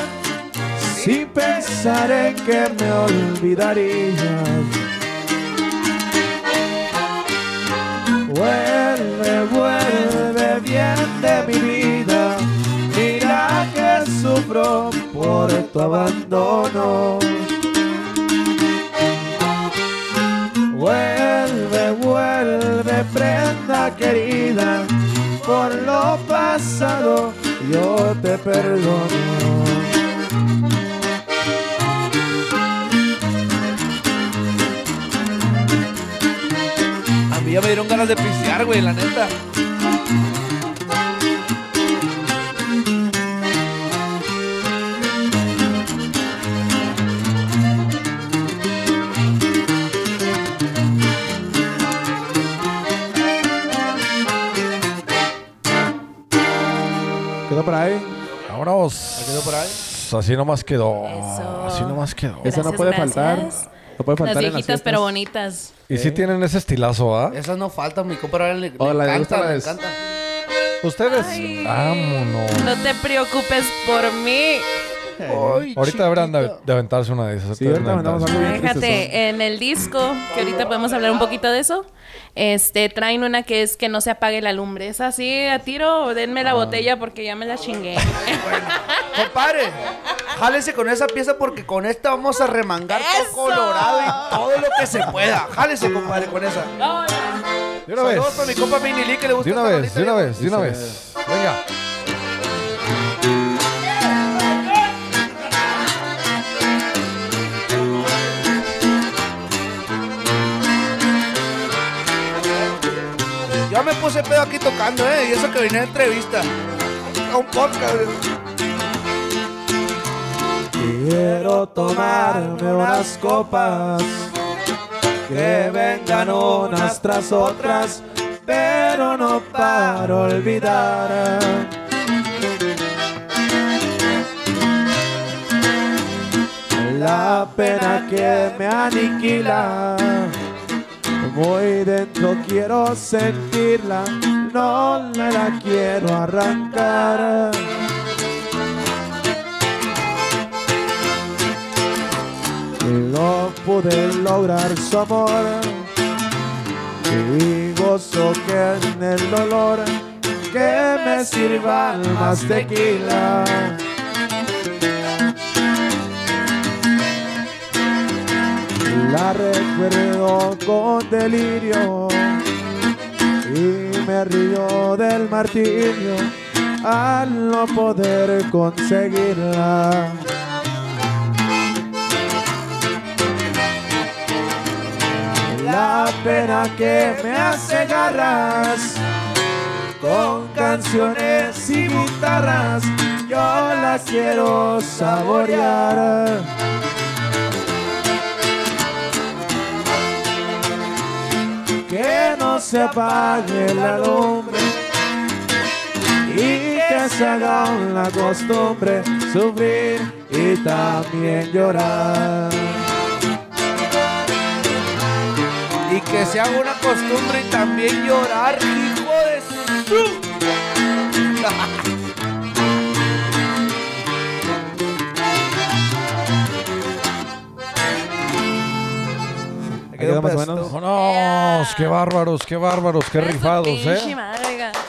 sin pensar en que me olvidarías. Vuelve, vuelve bien de mi vida. Mira que sufro por tu abandono. Vuelve, vuelve, prenda querida. Por lo pasado yo te perdono. A mí ya me dieron ganas de pistear, güey, la neta. ¿Quedó por ahí? Vámonos. quedó por ahí? Así nomás quedó. Eso. Así nomás quedó. Esa no puede gracias. faltar. No puede Las faltar en las viejitas pero bonitas. Y sí tienen ese estilazo, ¿ah? Esas no faltan, mi compa le, le Oh, la de encanta, le ustedes. encanta. Ustedes. Ay. Vámonos. No te preocupes por mí. Ay, Ahorita deberán de, de aventarse una de esas. Sí, ahorita mandamos algo bien. Fíjate, en el disco, que ahorita podemos hablar un poquito de eso, este, traen una que es que no se apague la lumbre. Es así, a tiro, denme Ah. la botella porque ya me la chingué. Compadre, jálese con esa pieza porque con esta vamos a remangar todo. Colorado y todo lo que se pueda. Jálese, compadre, con esa. De una vez. Mi compa Mini Lee que le gusta De una vez, de una vez, de una vez. Venga. Puse pedo aquí tocando, ¿eh? Y eso que vine a entrevista. A un podcast. Quiero tomarme unas copas que vengan unas tras otras, pero no para olvidar. La pena que me aniquila, muy dentro quiero sentirla, no me la quiero arrancar. No pude lograr su amor y gozo que en el dolor que me sirvan más tequila. Recuerdo con delirio y me río del martirio al no poder conseguirla. La pena que me hace garras con canciones y guitarras, yo la quiero saborear. Que no se apague la lumbre y que se haga una costumbre sufrir y también llorar. Y que se haga una costumbre y también llorar, hijo de su. quedó más o menos. Vámonos, qué bárbaros, qué bárbaros, qué rifados, eh.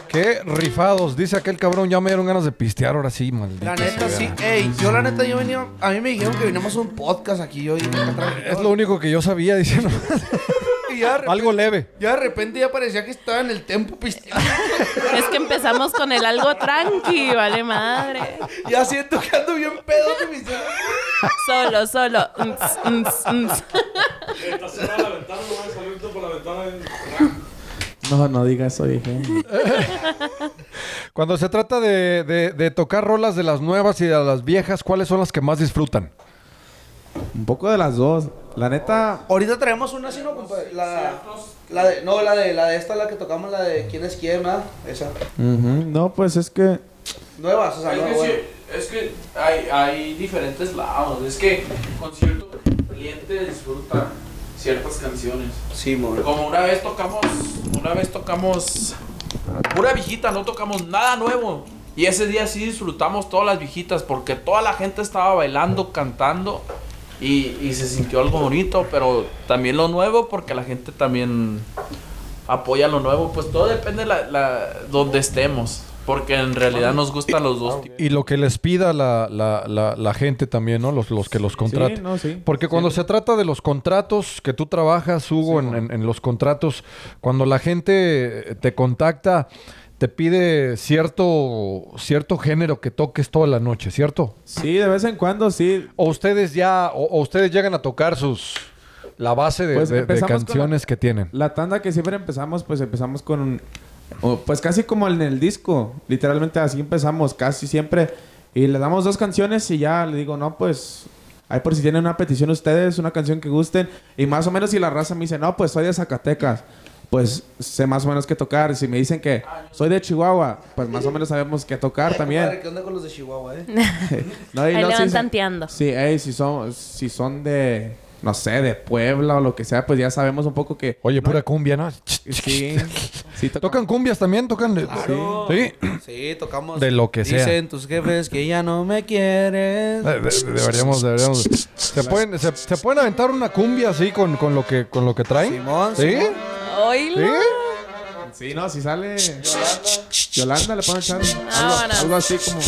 Qué rifados. Dice aquel cabrón, ya me dieron ganas de pistear ahora sí, maldito. La neta, sea. sí. Ey, yo la neta, yo venía. A mí me dijeron que veníamos a un podcast aquí. Yo dije, "Acá atrás". Es lo único que yo sabía, diciendo. Y ya de repente, Algo leve. ya de repente ya parecía que estaba en el tempo pisteando. Es que empezamos con el algo tranqui, vale madre. ya siento que ando bien pedo de mis Solo, solo. Está cerrada la ventana, no va a salir por la ventana. No, no diga eso, dije. Cuando se trata de, de- de tocar rolas de las nuevas y de las viejas, ¿cuáles son las que más disfrutan? Un poco de las dos. La neta, Ahorita traemos una así, ¿no, compadre? La, la de, no, la de, la de esta, la que tocamos, la de quién es quién, ¿verdad? Esa. ujú, no, pues es que Nuevas, o sea, Es no, que, bueno. sí, es que hay, hay diferentes lados. Es que con cierto cliente disfruta ciertas canciones. Sí, mon. Como una vez tocamos, una vez tocamos pura viejita, no tocamos nada nuevo. Y ese día sí disfrutamos todas las viejitas porque toda la gente estaba bailando, cantando y, y se sintió algo bonito, pero también lo nuevo porque la gente también apoya lo nuevo. Pues todo depende la, la, donde estemos, porque en realidad nos gustan los dos tipos. Y lo que les pida la, la- la- la gente también, ¿no? Los, los que los contratan. Sí, no, sí. Porque cuando se trata de los contratos que tú trabajas, Hugo, en, en- en los contratos, cuando la gente te contacta, te pide cierto, cierto género que toques toda la noche, ¿cierto? sí, de vez en cuando sí. O ustedes ya, o, o ustedes llegan a tocar sus la base de, Pues de- de canciones que tienen. La tanda que siempre empezamos, pues empezamos con un- pues casi como en el disco. Literalmente así empezamos, casi siempre. Y le damos dos canciones y ya le digo, no, pues. Ahí por si tienen una petición ustedes, una canción que gusten. Y más o menos si la raza me dice, no, pues soy de Zacatecas. Pues sé más o menos qué tocar. Si me dicen que soy de Chihuahua, pues más o menos sabemos qué tocar Compadre, también. ¿Qué onda con los de Chihuahua, eh? No, y Ahí no, le si van se- tanteando. Sí, ey, si son, si son de, no sé, de Puebla o lo que sea, pues ya sabemos un poco que... Oye, no- pura cumbia, ¿no? Sí, sí, toca- ¿Tocan cumbias también? ¿Tocan? de- Claro. Sí. Sí, tocamos. De lo que sea. Dicen tus jefes que ya no me quieres. Eh, de- Deberíamos, deberíamos. ¿Se pueden, se, se pueden aventar una cumbia así con, con lo que con lo que traen? Simón, ¿Sí? Simón. Oílo. ¿Sí? Sí, no, si sale... Yolanda le pueden echar algo, Vámonos. algo así como...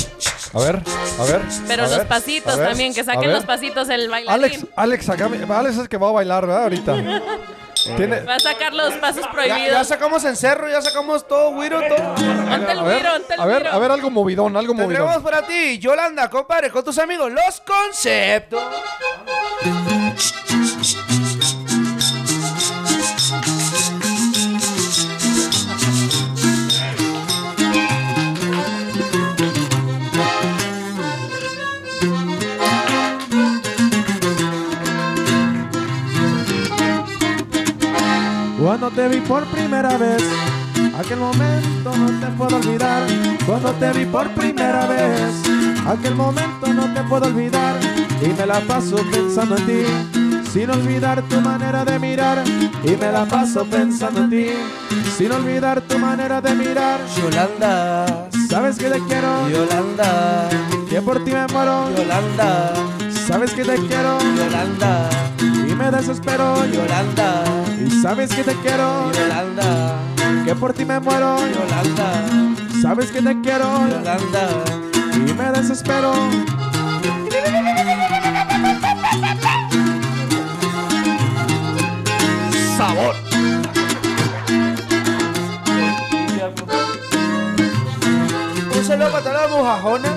A ver, a ver. Pero a los ver, pasitos a ver, también, que a saquen ver. los pasitos el bailarín. Alex, Alex, sacame- Alex es el que va a bailar, ¿verdad? Ahorita. Tiene, Va a sacar los pasos Ya, prohibidos. ya sacamos encerro, ya sacamos todo, güiro, todo. Ante el a ver, ante el a ver, a ver, algo movidón, algo Tendremos movidón. para ti, Yolanda, compadre, con tus amigos, los conceptos. Cuando te vi por primera vez, aquel momento no te puedo olvidar. Cuando te vi por primera vez, aquel momento no te puedo olvidar. Y me la paso pensando en ti, sin olvidar tu manera de mirar. Y me la paso pensando en ti, sin olvidar tu manera de mirar. Yolanda, Sabes que te quiero, Yolanda, que por ti me muero. Yolanda, Sabes que te quiero Yolanda, me desespero. Yolanda, Y sabes que te quiero, Yolanda, que por ti me muero. Yolanda, Sabes que te quiero Yolanda. y me desespero. Sabor. Un saludo para todas las mojajonas.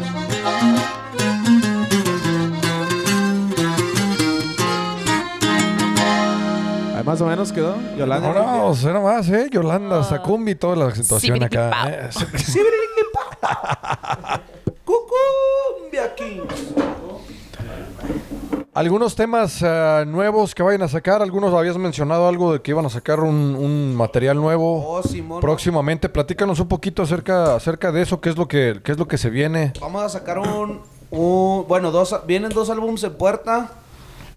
Más o menos quedó. Yolanda. Ahora, o sea, nomás, ¿eh? Yolanda, Sacumbi, toda la situación acá. eh. Cucumbia King. Algunos temas eh, nuevos que vayan a sacar. Algunos habías mencionado algo de que iban a sacar un, un material nuevo Oh, Simón. próximamente. Platícanos un poquito acerca, acerca de eso. ¿Qué es lo que, qué es lo que se viene? Vamos a sacar un, un- bueno, dos, vienen dos álbumes en puerta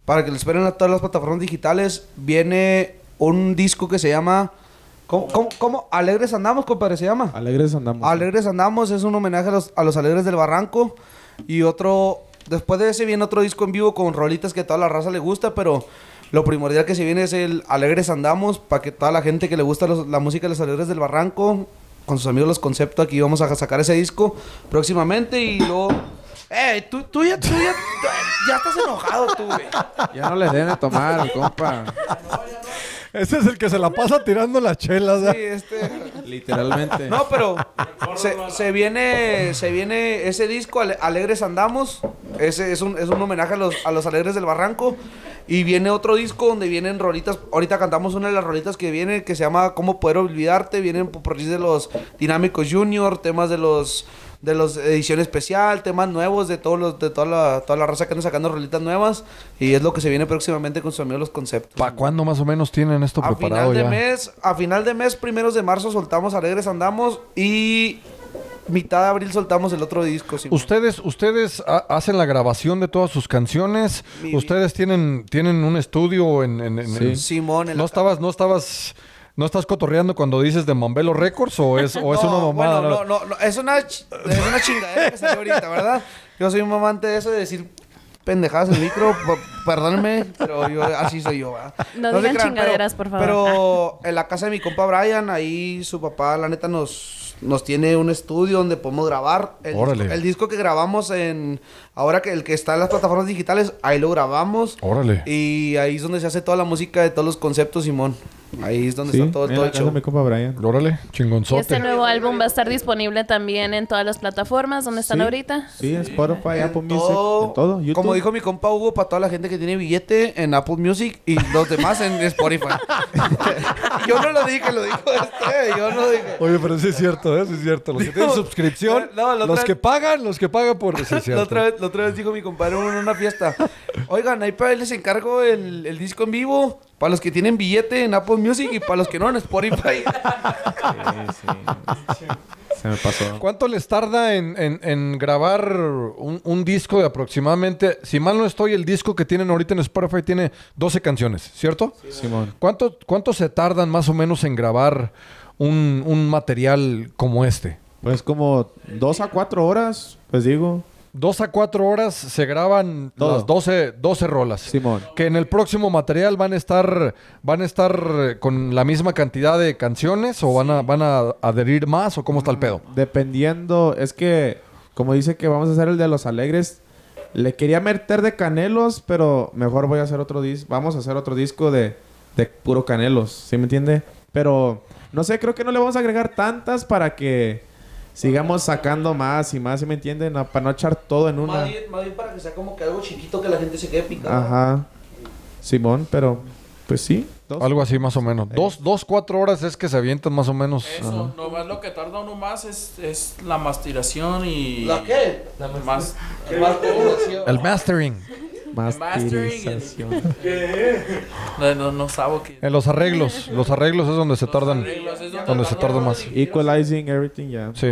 para que lo esperen a todas las plataformas digitales. Viene un disco que se llama ¿Cómo, cómo, cómo? Alegres andamos, compadre, se llama. Alegres andamos. Alegres andamos es un homenaje a los, a los Alegres del Barranco y otro después de ese viene otro disco en vivo con rolitas que a toda la raza le gusta, pero lo primordial que se viene es el Alegres andamos para que toda la gente que le gusta los- la música de los Alegres del Barranco con sus amigos los conceptos aquí vamos a sacar ese disco próximamente y luego ¡Eh! Tú, tú ya, tú ya, ya estás enojado tú, güey. Ya no le den a tomar, compa. Ese es el que se la pasa tirando las chelas. Sí, este... Literalmente. No, pero se, se viene se viene ese disco Ale- Alegres Andamos. Ese es un, es un homenaje a los, a los Alegres del Barranco. Y viene otro disco donde vienen rolitas. Ahorita cantamos una de las rolitas que viene que se llama ¿Cómo poder olvidarte? Vienen por de los Dinámicos Junior, temas de los de los edición especial, temas nuevos de todos los de toda la, toda la raza que anda sacando rolitas nuevas y es lo que se viene próximamente con sus amigos los conceptos. ¿Para cuándo más o menos tienen esto A preparado final de ya? mes, a final de mes, primeros de marzo soltamos Alegres Andamos y mitad de abril soltamos el otro disco. Simón. Ustedes, ustedes ha- hacen la grabación de todas sus canciones. Mi- ustedes tienen, tienen un estudio en, en- en- Sí. en- Simón, en no la- estabas, no estabas, no estás cotorreando cuando dices de Mambelo Records o es, o es No, una mamada. bueno, ¿no? no, no, no, es una, ch- es una chingadera que salió ahorita, ¿verdad? Yo soy un amante de eso de decir pendejadas en el micro, perdónenme, pero yo así soy yo, ¿verdad? No se digan crean, chingaderas, pero- por favor. Pero en la casa de mi compa Brian, ahí su papá, la neta, nos, nos tiene un estudio donde podemos grabar. El, Órale. disco, el disco que grabamos en, ahora que el que está en las plataformas digitales, ahí lo grabamos. Órale. Y ahí es donde se hace toda la música de todos los conceptos, Simón. Ahí es donde Sí, está todo, en todo la el casa de show. mi compa Brian. Órale, Y chingonzote. este nuevo álbum va a estar disponible también en todas las plataformas donde están Sí. ahorita. Sí, en Spotify, En Apple Music, todo- en todo. YouTube. Como dijo mi compa Hugo, para toda la gente que tiene billete en Apple Music y los demás en Spotify. yo no lo dije, lo dijo este, yo no dije. Oye, pero sí es cierto, ¿eh? Sí es cierto. Los que tienen suscripción, no, los vez- que pagan, los que pagan por... Sí es La otra, vez, la otra vez dijo mi compadre en una fiesta, oigan, ahí para él les encargo el, el disco en vivo, para los que tienen billete en Apple Music y para los que no en Spotify. Se me pasó. ¿Cuánto les tarda en, en- en grabar un, un disco de aproximadamente, si mal no estoy, el disco que tienen ahorita en Spotify tiene 12 canciones, ¿cierto? Simón. ¿Cuánto, ¿Cuánto se tardan más o menos en grabar un, un material como este? Pues como dos a cuatro horas, pues digo. Dos a cuatro horas se graban Todo. las 12, 12 rolas. Simón. Que en el próximo material van a estar, van a estar eh, con la misma cantidad de canciones o van a, van a adherir más o cómo está el pedo. Dependiendo, es que, como dice que vamos a hacer el de los alegres, le quería meter de canelos, pero mejor voy a hacer otro disco. Vamos a hacer otro disco de, de puro canelos, ¿sí me entiende? Pero, no sé, creo que no le vamos a agregar tantas para que sigamos sacando más y más, ¿sí me entiende? No, para no echar todo en una. Más bien, más bien para que sea como que algo chiquito que la gente se quede picada. Ajá. Simón, pero, pues sí. dos. Algo así más o menos. Dos, dos, cuatro horas es que se avientan más o menos. Eso, nomás lo que tarda uno más es, es la mastiración y... ¿La qué? Más... Masterización. El mastering. Masterización. No, no, no sabo que... En los arreglos. Los arreglos es donde se tardan. arreglos es donde Donde se tarda más. Equalizing everything, ya. Sí.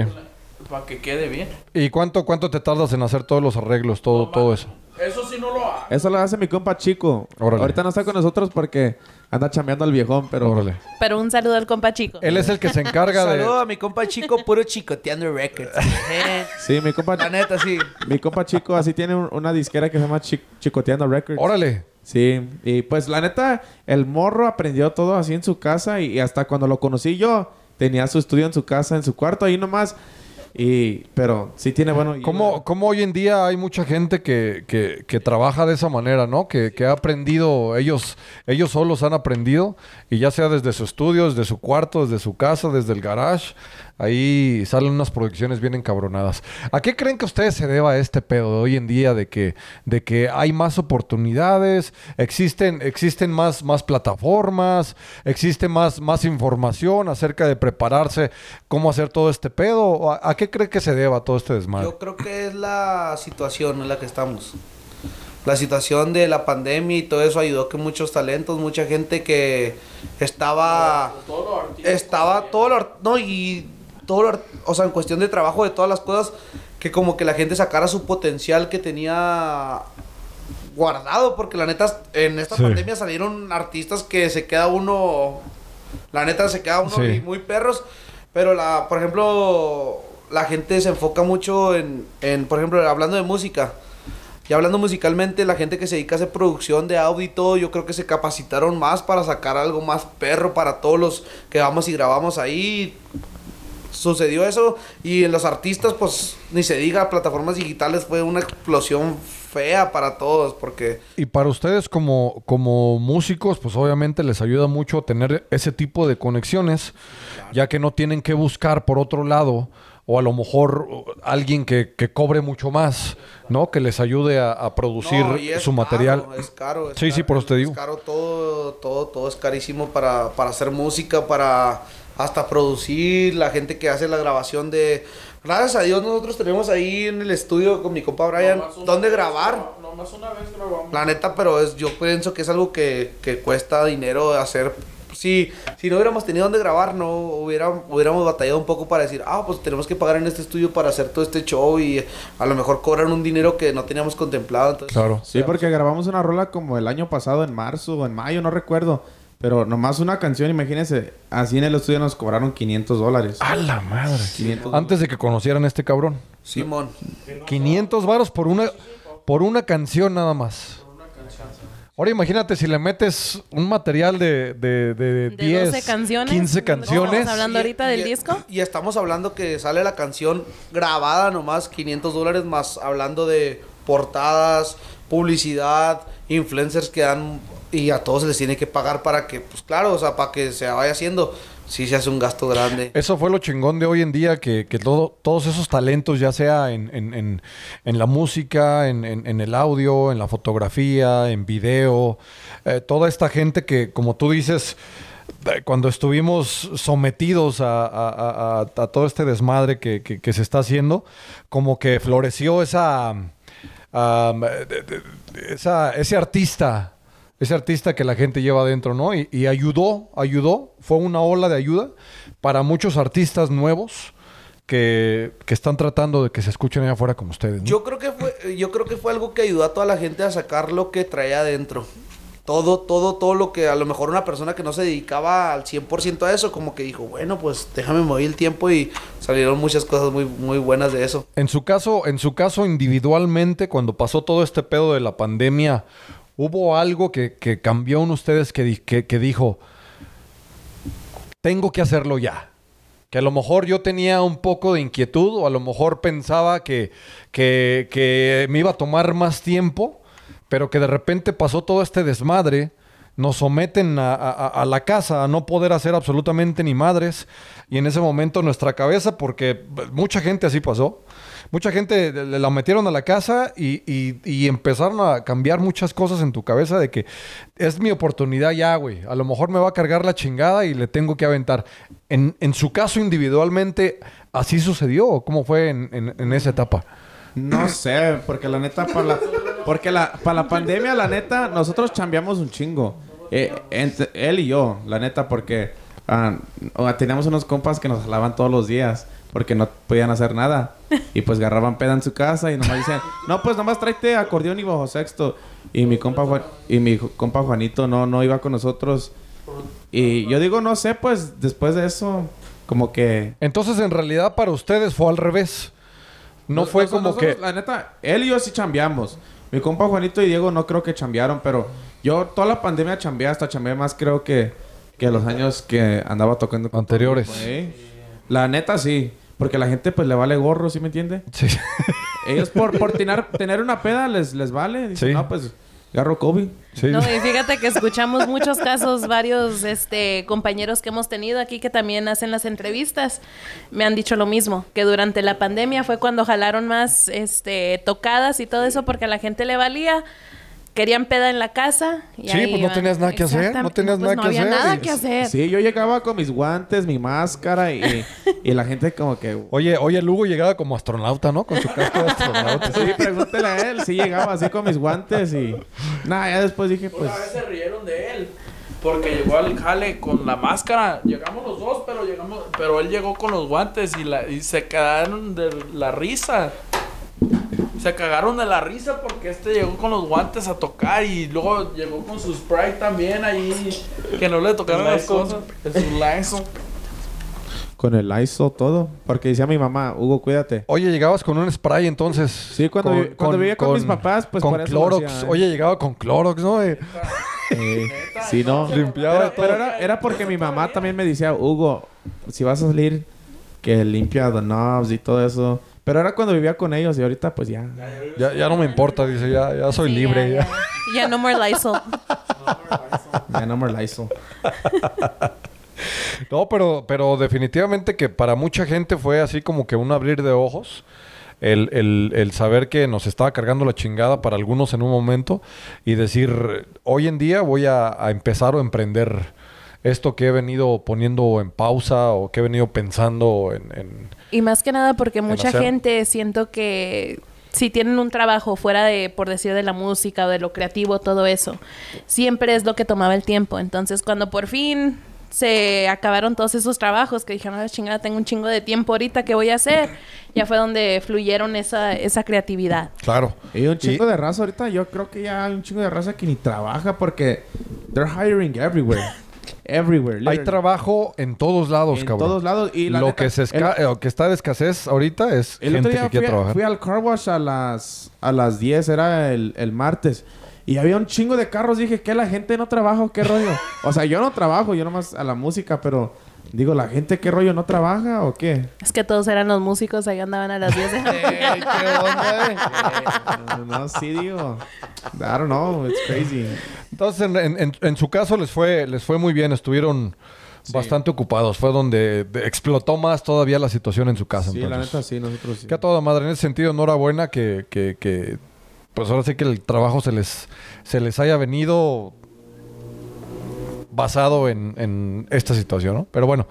Para que quede bien. ¿Y cuánto, cuánto te tardas en hacer todos los arreglos, todo, todo eso? Eso sí no lo hago. Eso lo hace mi compa chico. Órale. Ahorita no está con nosotros porque anda chambeando al viejón, pero. Órale. Pero un saludo al compa chico. Él es el que se encarga Saludo de. a mi compa chico, puro chicoteando records. Sí, mi compa, La neta, sí. mi compa chico así tiene un- una disquera que se llama Chi- Chicoteando Records. Órale. Sí, y pues la neta, el morro aprendió todo así en su casa y, y hasta cuando lo conocí yo, tenía su estudio en su casa, en su cuarto, ahí nomás. Y, pero sí tiene bueno. y- ¿Cómo, cómo hoy en día hay mucha gente que, que- que trabaja de esa manera, ¿no? Que, que ha aprendido, ellos, ellos solos han aprendido, y ya sea desde su estudio, desde su cuarto, desde su casa, desde el garage, ahí salen unas producciones bien encabronadas. ¿A qué creen que ustedes se deba este pedo de hoy en día de que, de que hay más oportunidades, existen, existen más, más plataformas, existe más, más información acerca de prepararse, cómo hacer todo este pedo? ¿A, a qué creen que se deba todo este desmadre? Yo creo que es la situación en la que estamos. La situación de la pandemia y todo eso ayudó que muchos talentos, mucha gente que estaba estaba todo lo no y todo o sea, en cuestión de trabajo de todas las cosas que como que la gente sacara su potencial que tenía guardado porque la neta en esta Sí. pandemia salieron artistas que se queda uno la neta se queda uno Sí. muy perros pero la por ejemplo la gente se enfoca mucho en, en por ejemplo hablando de música y hablando musicalmente, la gente que se dedica a hacer producción de audio y todo, yo creo que se capacitaron más para sacar algo más perro para todos los que vamos y grabamos ahí. Sucedió eso y en los artistas, pues ni se diga, plataformas digitales fue una explosión fea para todos porque Y para ustedes como, como músicos, pues obviamente les ayuda mucho tener ese tipo de conexiones, ya que no tienen que buscar por otro lado, o a lo mejor alguien que, que cobre mucho más, ¿no? Que les ayude a, a producir No, y es su material. es caro. es Sí, sí, caro, por eso te digo. Es caro todo, todo, todo es carísimo para, para hacer música, para hasta producir, la gente que hace la grabación de... Gracias a Dios nosotros tenemos ahí en el estudio con mi compa Brian donde vez grabar. Nomás una vez grabamos. La neta, pero es, yo pienso que es algo que, que cuesta dinero hacer. Si, si no hubiéramos tenido donde grabar, no hubiera, hubiéramos batallado un poco para decir, ah, pues tenemos que pagar en este estudio para hacer todo este show y a lo mejor cobran un dinero que no teníamos contemplado. Entonces, Claro. Sí, porque grabamos una rola como el año pasado, en marzo o en mayo, no recuerdo. Pero nomás una canción, imagínense, así en el estudio nos cobraron 500 dólares. A la madre. 500 Antes de que conocieran a este cabrón. Simón. 500 varos por una, por una canción nada más. Ahora imagínate si le metes un material de, de, de De 10, 12 canciones. 15 ¿no? canciones. Estamos hablando ahorita del y- disco. Y estamos hablando que sale la canción grabada nomás, 500 dólares más hablando de portadas, publicidad, influencers que dan y a todos se les tiene que pagar para que, pues claro, o sea, para que se vaya haciendo, sí se hace un gasto grande. Eso fue lo chingón de hoy en día, que, que todo, todos esos talentos, ya sea en, en- en- en la música, en, en- el audio, en la fotografía, en video, eh, toda esta gente que, como tú dices, eh, cuando estuvimos sometidos a, a- a- todo este desmadre que, que- se está haciendo, como que floreció esa, esa ese artista ese artista que la gente lleva adentro, ¿no? Y, y ayudó, ayudó, fue una ola de ayuda para muchos artistas nuevos que, que están tratando de que se escuchen allá afuera como ustedes. ¿no? Yo creo que fue, yo creo que fue algo que ayudó a toda la gente a sacar lo que traía adentro. Todo, todo, todo lo que a lo mejor una persona que no se dedicaba al 100% a eso, como que dijo, bueno, pues déjame mover el tiempo y salieron muchas cosas muy, muy buenas de eso. En su caso, en su caso individualmente, cuando pasó todo este pedo de la pandemia, ¿hubo algo que, cambió en ustedes que, di- que, que dijo, tengo que hacerlo ya? Que a lo mejor yo tenía un poco de inquietud o a lo mejor pensaba que, me iba a tomar más tiempo, pero que de repente pasó todo este desmadre, nos someten a- a la casa a no poder hacer absolutamente ni madres y en ese momento nuestra cabeza, porque mucha gente así pasó, mucha gente le- la metieron a la casa y, y- y empezaron a cambiar muchas cosas en tu cabeza de que es mi oportunidad ya, güey. A lo mejor me va a cargar la chingada y le tengo que aventar. En, en su caso individualmente, ¿así sucedió o cómo fue en, en- en esa etapa? No sé, porque la neta, para la, porque la, para la pandemia, la neta, nosotros chambeamos un chingo. Eh, entre- él y yo, la neta, porque ah, teníamos unos compas que nos jalaban todos los días porque no podían hacer nada. Y pues agarraban peda en su casa y nomás decían, no, pues nomás tráete acordeón y bajo sexto. Y mi compa, Juan- y mi compa Juanito no, no iba con nosotros. Y yo digo, no sé, pues después de eso, como que... Entonces, en realidad, para ustedes fue al revés. No Nos- fue nos- como nosotros, que... La neta, él y yo sí chambeamos. Mi compa Juanito y Diego no creo que chambearon, pero yo toda la pandemia chambeé, hasta chambeé más creo que, que los años que andaba tocando con Anteriores. La neta sí, porque la gente pues le vale gorro, ¿sí me entiende? Sí. Ellos por, por tener, tener una peda les, les vale. Dicen, Sí. no, pues agarro COVID. Sí. No, y fíjate que escuchamos muchos casos, varios este, compañeros que hemos tenido aquí que también hacen las entrevistas, me han dicho lo mismo, que durante la pandemia fue cuando jalaron más este, tocadas y todo eso porque a la gente le valía. Querían peda en la casa. Y Sí, ahí pues no iban. tenías nada que hacer, no Exactamente, tenías pues nada no que había hacer nada que hacer. Sí, yo llegaba con mis guantes, mi máscara y, y la gente como que... Oye, oye, Lugo llegaba como astronauta, ¿no? Con su casco de astronauta. Sí, pregúntele a él. Sí llegaba así con mis guantes y... Nada, ya después dije pues... Una vez se rieron de él. Porque llegó al jale con la máscara. Llegamos los dos, pero llegamos, pero él llegó con los guantes y, la, y se cagaron de la risa. Se cagaron de la risa porque este llegó con los guantes a tocar y luego llegó con su Sprite también ahí. Que no le tocaron las cosas. Lysol. Con el ISO todo. Porque decía mi mamá, Hugo, cuídate. Oye, llegabas con un spray entonces. Sí, cuando vi- cuando vivía con mis papás, pues, con por eso lo Clorox. ¿eh? Oye, llegaba con Clorox, ¿no? Eh, Eh, sí, no. Limpiaba Pero, pero era, era porque mi mamá también me decía, Hugo, si vas a salir, que limpia the knobs y todo eso. Pero era cuando vivía con ellos y ahorita pues ya. ya, ya no me importa, dice, ya, ya soy Sí, libre. ya, Ya. ya. Ya no more Lysol. Ya no me la hizo. No, pero, pero definitivamente que para mucha gente fue así como que un abrir de ojos. El, el- el saber que nos estaba cargando la chingada para algunos en un momento y decir, hoy en día voy a, a empezar o emprender esto que he venido poniendo en pausa o que he venido pensando en... en- Y más que nada porque mucha hacer. gente siento que si tienen un trabajo fuera de, por decir, de la música o de lo creativo, todo eso, siempre es lo que tomaba el tiempo. Entonces, cuando por fin se acabaron todos esos trabajos que dijeron, ah, chingada, tengo un chingo de tiempo ahorita, ¿qué voy a hacer? Ya fue donde fluyeron esa, esa creatividad. Claro. Y un chingo de raza ahorita, yo creo que ya hay un chingo de raza que ni trabaja porque they're hiring everywhere. Everywhere. Hay trabajo en todos lados, en cabrón. todos lados. Y la lo, neta, que se esca- el- eh, que está de escasez ahorita es El gente otro día que quiere a- trabajar. fui al car wash a las, a las 10, era el, el martes. Y había un chingo de carros. Dije, ¿qué? ¿La gente no trabaja qué rollo? o sea, yo no trabajo, yo nomás a la música, pero... Digo, ¿la gente qué rollo no trabaja o qué? Es que todos eran los músicos, ahí andaban a las 10 de la mañana. Ey, ¿Qué onda, eh? no, sí digo. I don't know, it's crazy. Entonces, en, en- en- en su caso les fue, les fue muy bien, estuvieron bastante ocupados. Fue donde de- explotó más todavía la situación en su casa. Sí, la neta sí, nosotros sí. Que a toda madre, en ese sentido, enhorabuena que, que, que, pues ahora sí que el trabajo se les, se les haya venido basado en, en esta situación, ¿no? Pero bueno,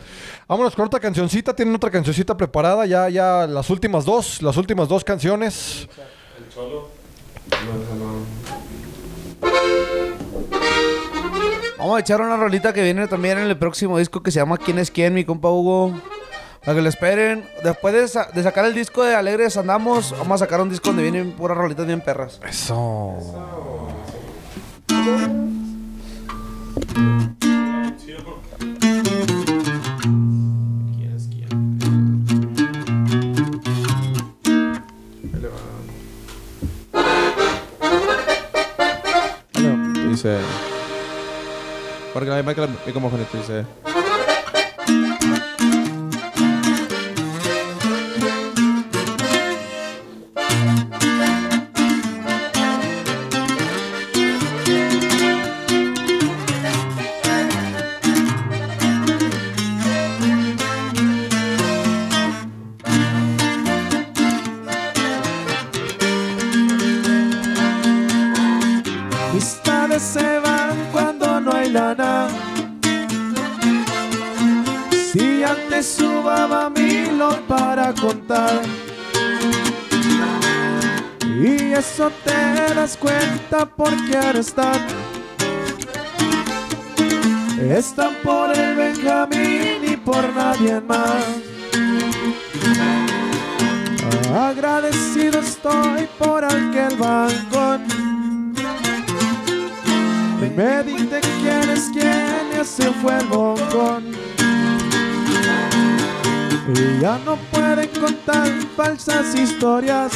vámonos con otra cancioncita. Tienen otra cancioncita preparada. Ya, ya las últimas dos, las últimas dos canciones. Vamos a echar una rolita que viene también en el próximo disco que se llama ¿Quién es quién? Mi compa Hugo. Para que lo esperen. Después de, sa- de sacar el disco de Alegres Andamos, vamos a sacar un disco donde vienen puras rolitas bien perras. Eso. Dice. Porque la Michael me como con esto dice. Porque ahora están. Están por el Benjamín y por nadie más. Agradecido estoy por aquel balcón. Me dicen quién es quién y ese fue el bocón. Y ya no pueden contar falsas historias.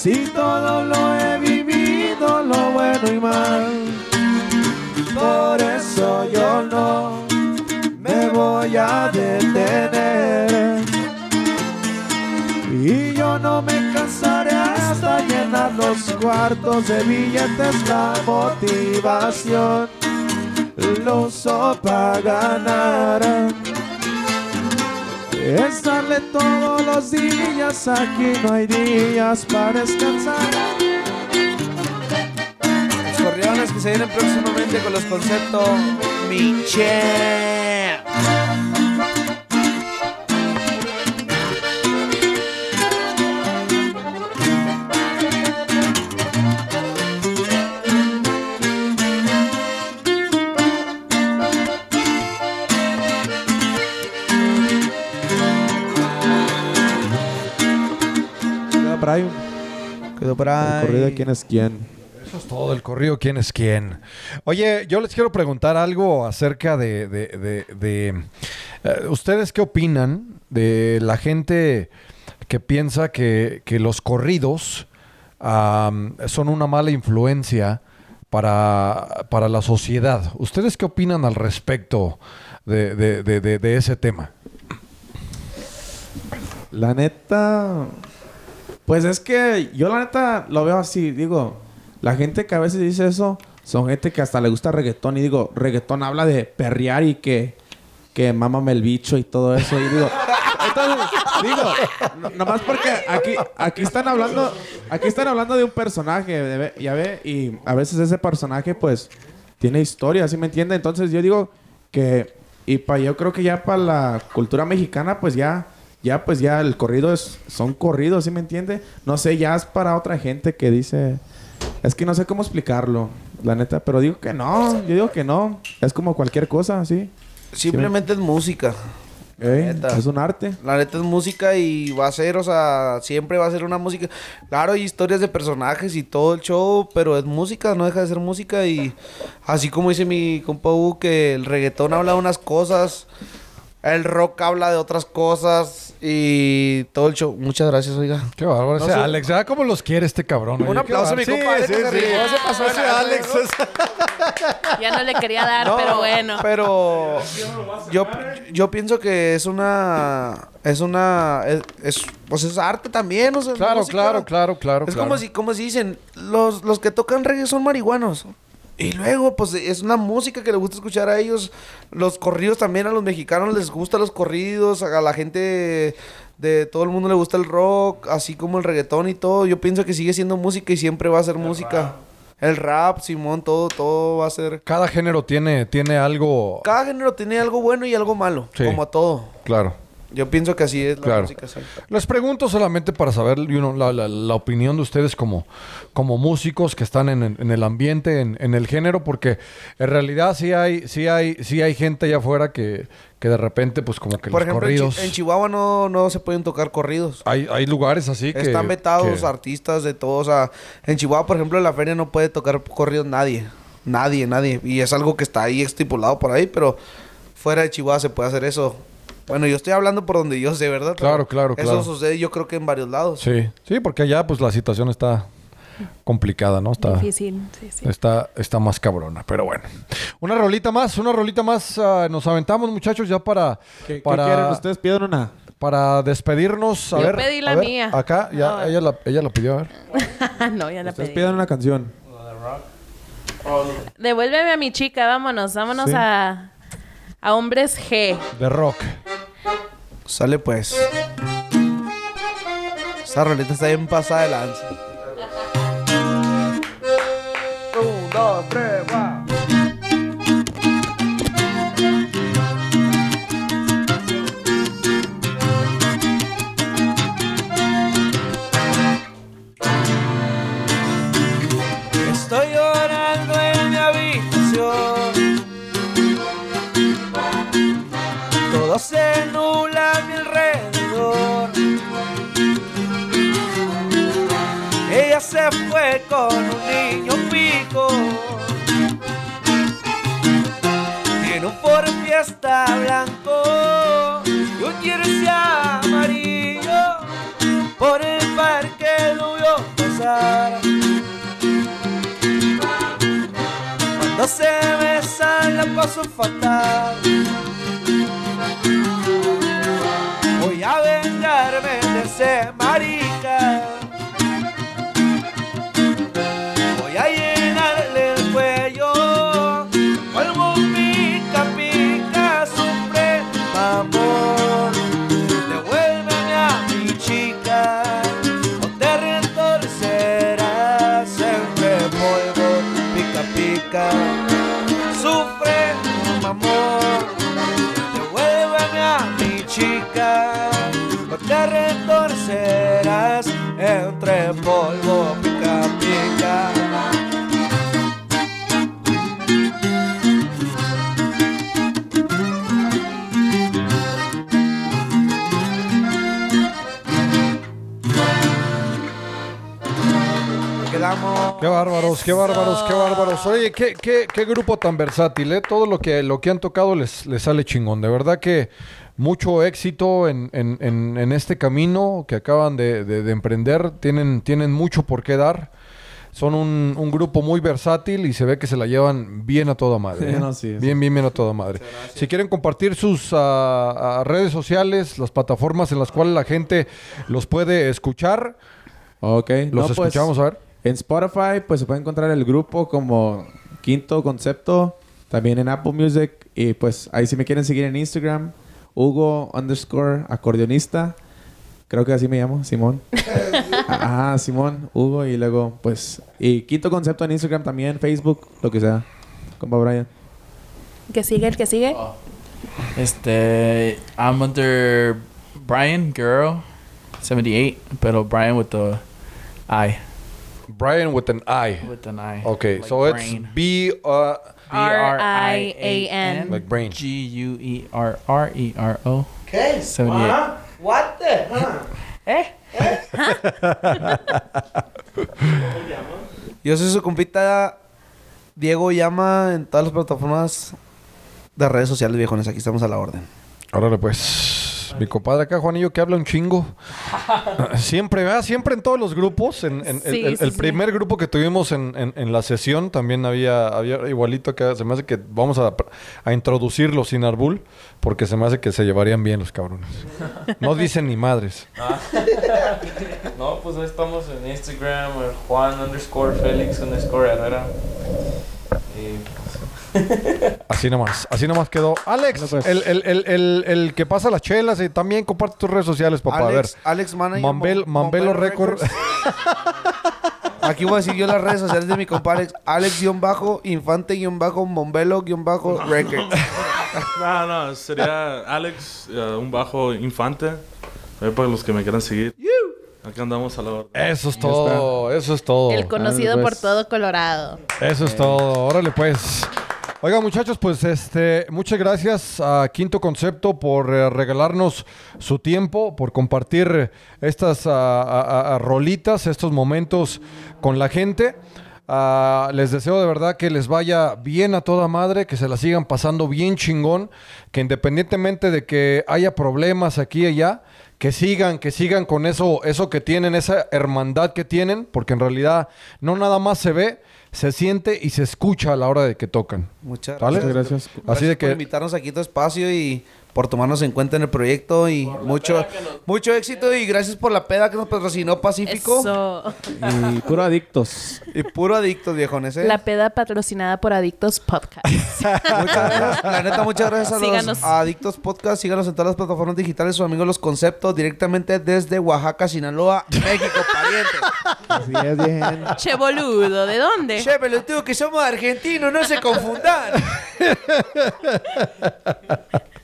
Si todo lo he vivido, lo bueno y mal. Por eso yo no me voy a detener. Y yo no me cansaré hasta llenar los cuartos de billetes. La motivación lo uso para ganar. Es darle todos los días. Aquí no hay días para descansar. Los corriones que se vienen próximamente con los conceptos Miche. Corrido de quién es quién. Eso es todo el corrido, quién es quién. Oye, yo les quiero preguntar algo acerca de... de- de- de, eh, ¿Ustedes qué opinan de la gente que piensa que, que los corridos son una mala influencia para, para la sociedad? ¿Ustedes qué opinan al respecto de, de- de- de- de ese tema? La neta. Pues es que yo la neta lo veo así. Digo, la gente que a veces dice eso son gente que hasta le gusta reggaetón. Y digo, reggaetón habla de perrear y que, que mámame el bicho y todo eso. Y digo, entonces, digo, no- nomás porque aquí, aquí están hablando, aquí están hablando de un personaje, ya ve, y a veces ese personaje, pues, tiene historia, ¿sí me entiende? Entonces yo digo que, y para yo creo que ya para la cultura mexicana, pues ya, ya, pues ya el corrido es, son corridos, ¿sí me entiende? No sé, ya es para otra gente que dice, es que no sé cómo explicarlo, la neta, pero digo que no, yo digo que no, es como cualquier cosa, ¿sí? Simplemente es música. Neta. es un arte. La neta es música y va a ser, o sea, siempre va a ser una música. Claro, hay historias de personajes y todo el show, pero es música, no deja de ser música. Y así como dice mi compa Hugo, que el reggaetón habla de unas cosas, el rock habla de otras cosas y todo el show. Muchas gracias, oiga. Qué bárbaro ese No sé. Alex. ¿Ya cómo los quiere este cabrón? Un Oye, aplauso a mi bárbaro. compa Alex, se rifó, se pasó de Ese lanza, Alex ¿no? es- Ya no le quería dar, No, pero bueno. Pero yo, yo pienso que es una. Es una. Es, es- pues es arte también, o sea, es Claro, música. claro, claro, claro. Es claro. como si, como si dicen, los, los que tocan reggae son marihuanos. Y luego, pues es una música que le gusta escuchar a ellos. Los corridos también a los mexicanos les gustan los corridos. A la gente de todo el mundo le gusta el rock, así como el reggaetón y todo. Yo pienso que sigue siendo música y siempre va a ser música. El rap, Simón, todo, todo va a ser. Cada género tiene, tiene algo. Cada género tiene algo bueno y algo malo, Sí. como a todo. Claro. Yo pienso que así es la Claro. música. exacta. Les pregunto solamente para saber you know, la, la- la opinión de ustedes como, como músicos que están en, el- en el ambiente, en, en el género, porque en realidad sí hay, sí hay, sí hay gente allá afuera que, que de repente, pues como que Por los ejemplo, en, corridos. en Chihuahua no, no se pueden tocar corridos. hay, hay lugares así que. Están vetados que- artistas de todos. O sea, en Chihuahua, por ejemplo, en la feria no puede tocar corridos nadie. Nadie, nadie. Y es algo que está ahí estipulado por ahí, pero fuera de Chihuahua se puede hacer eso. Bueno, yo estoy hablando por donde yo sé, ¿verdad? Claro, Pero claro, Eso claro. sucede yo creo que en varios lados. Sí, sí, porque allá pues la situación está complicada, ¿no? Está, Difícil, sí, sí. está, está más cabrona, pero bueno. Una rolita más, una rolita más. ah, nos aventamos, muchachos, ya para, ¿Qué, qué para, quieren? ¿Ustedes piden una? para despedirnos. A Yo ver, pedí la a ver, mía. Acá, ya, ella, la, ella la pidió, a ver. no, ya la Ustedes pedí. pidan una canción. Devuélveme a mi chica, vámonos, vámonos Sí. a, a hombres G. De rock. Sale pues. Esa roleta está bien pasada de lanza. Con un niño pico. Tiene un Ford Fiesta blanco y un jersey amarillo. Por el parque vio pasar. Cuando se besan la paso fatal. Voy a vengarme de ese marica. Qué bárbaros, qué bárbaros, qué bárbaros. Oye, qué, qué, qué grupo tan versátil, ¿eh? Todo lo que, lo que han tocado les, les sale chingón. De verdad que mucho éxito en, en- en- en este camino que acaban de, de- de emprender. Tienen, tienen mucho por qué dar. Son un, un grupo muy versátil y se ve que se la llevan bien a toda madre. ¿eh? no, sí, bien, bien, bien a toda madre. Si quieren compartir sus ah, ah, redes sociales, las plataformas en las cuales la gente los puede escuchar, Ok. los no, pues, escuchamos a ver. En Spotify, pues se puede encontrar el grupo como Quinto Concepto. También en Apple Music. Y pues ahí si me quieren seguir en Instagram, Hugo underscore acordeonista. Creo que así me llamo, Simón. Ajá, Simón, Hugo. Y luego, pues. Y Quinto Concepto en Instagram también, Facebook, lo que sea. Compa Brian. Que sigue el que sigue. Este, I'm under Brian Guerrero, 78, pero Brian with the I. Brian with an I. With an I. Okay, Like so it's brain. B, uh, R-I-A-N. like brain. G U E R R E R O. ¿Qué? 78. What the? Yo soy su compita Diego Llama en todas las plataformas de redes sociales, viejones. Aquí estamos a la orden. Órale, pues. Mi compadre acá, Juanillo, que habla un chingo. Siempre, ¿verdad? Siempre en todos los grupos. En, en- el- Sí, el, sí, el sí. primer grupo que tuvimos en, en- en la sesión también había, había igualito acá. Se me hace que vamos a, a introducirlo sin Arbul, porque se me hace que se llevarían bien los cabrones. No dicen ni madres. No, pues ahí estamos en Instagram, eh, Juan underscore Félix underscore Herrera. Y Así nomás, así nomás quedó. Alex, Bueno, pues. el, el- el- el- el que pasa las chelas y también comparte tus redes sociales, papá. Alex, a ver. Alex Manager. Mambel- Mambelo Record. Aquí voy a decir yo las redes sociales de mi compa Alex. Alex-infante-mombelo-record. No, no, sería Alex, eh, un bajo infante. Para los que me quieran seguir. Aquí andamos a la orden. Eso es todo, eso es todo. El conocido Ándale, por pues. todo Colorado. Eso es todo. Órale, pues. Oiga, muchachos, pues este, muchas gracias a Quinto Concepto por eh, regalarnos su tiempo, por compartir estas rolitas, estos momentos con la gente. Ah, les deseo de verdad que les vaya bien a toda madre, que se la sigan pasando bien chingón, que independientemente de que haya problemas aquí y allá, que sigan, que sigan con eso, eso que tienen, esa hermandad que tienen, porque en realidad no nada más se ve, se siente y se escucha a la hora de que tocan. Muchas ¿Sale? gracias. Muchas gracias. Así de por que invitarnos aquí a tu espacio y por tomarnos en cuenta en el proyecto y mucho mucho éxito y gracias por la peda que nos patrocinó Pacífico Eso. Y puro adictos. y puro adictos viejones ¿eh? La peda patrocinada por Adictos Podcast. Muchas gracias. La neta, muchas gracias a Síganos. los Adictos Podcast. Síganos en todas las plataformas digitales. Sus amigos Los Conceptos, directamente desde Oaxaca, Sinaloa, México, pariente. Así es, bien. che boludo, ¿de dónde? Che, pelotudo, que somos argentinos, no se confundan.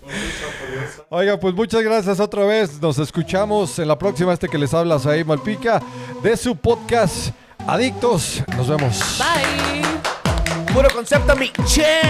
Oiga, pues muchas gracias otra vez. Nos escuchamos en la próxima. Este que les habla, Saí Malpica, de su podcast Adictos. Nos vemos. Bye. Puro concepto, mi che.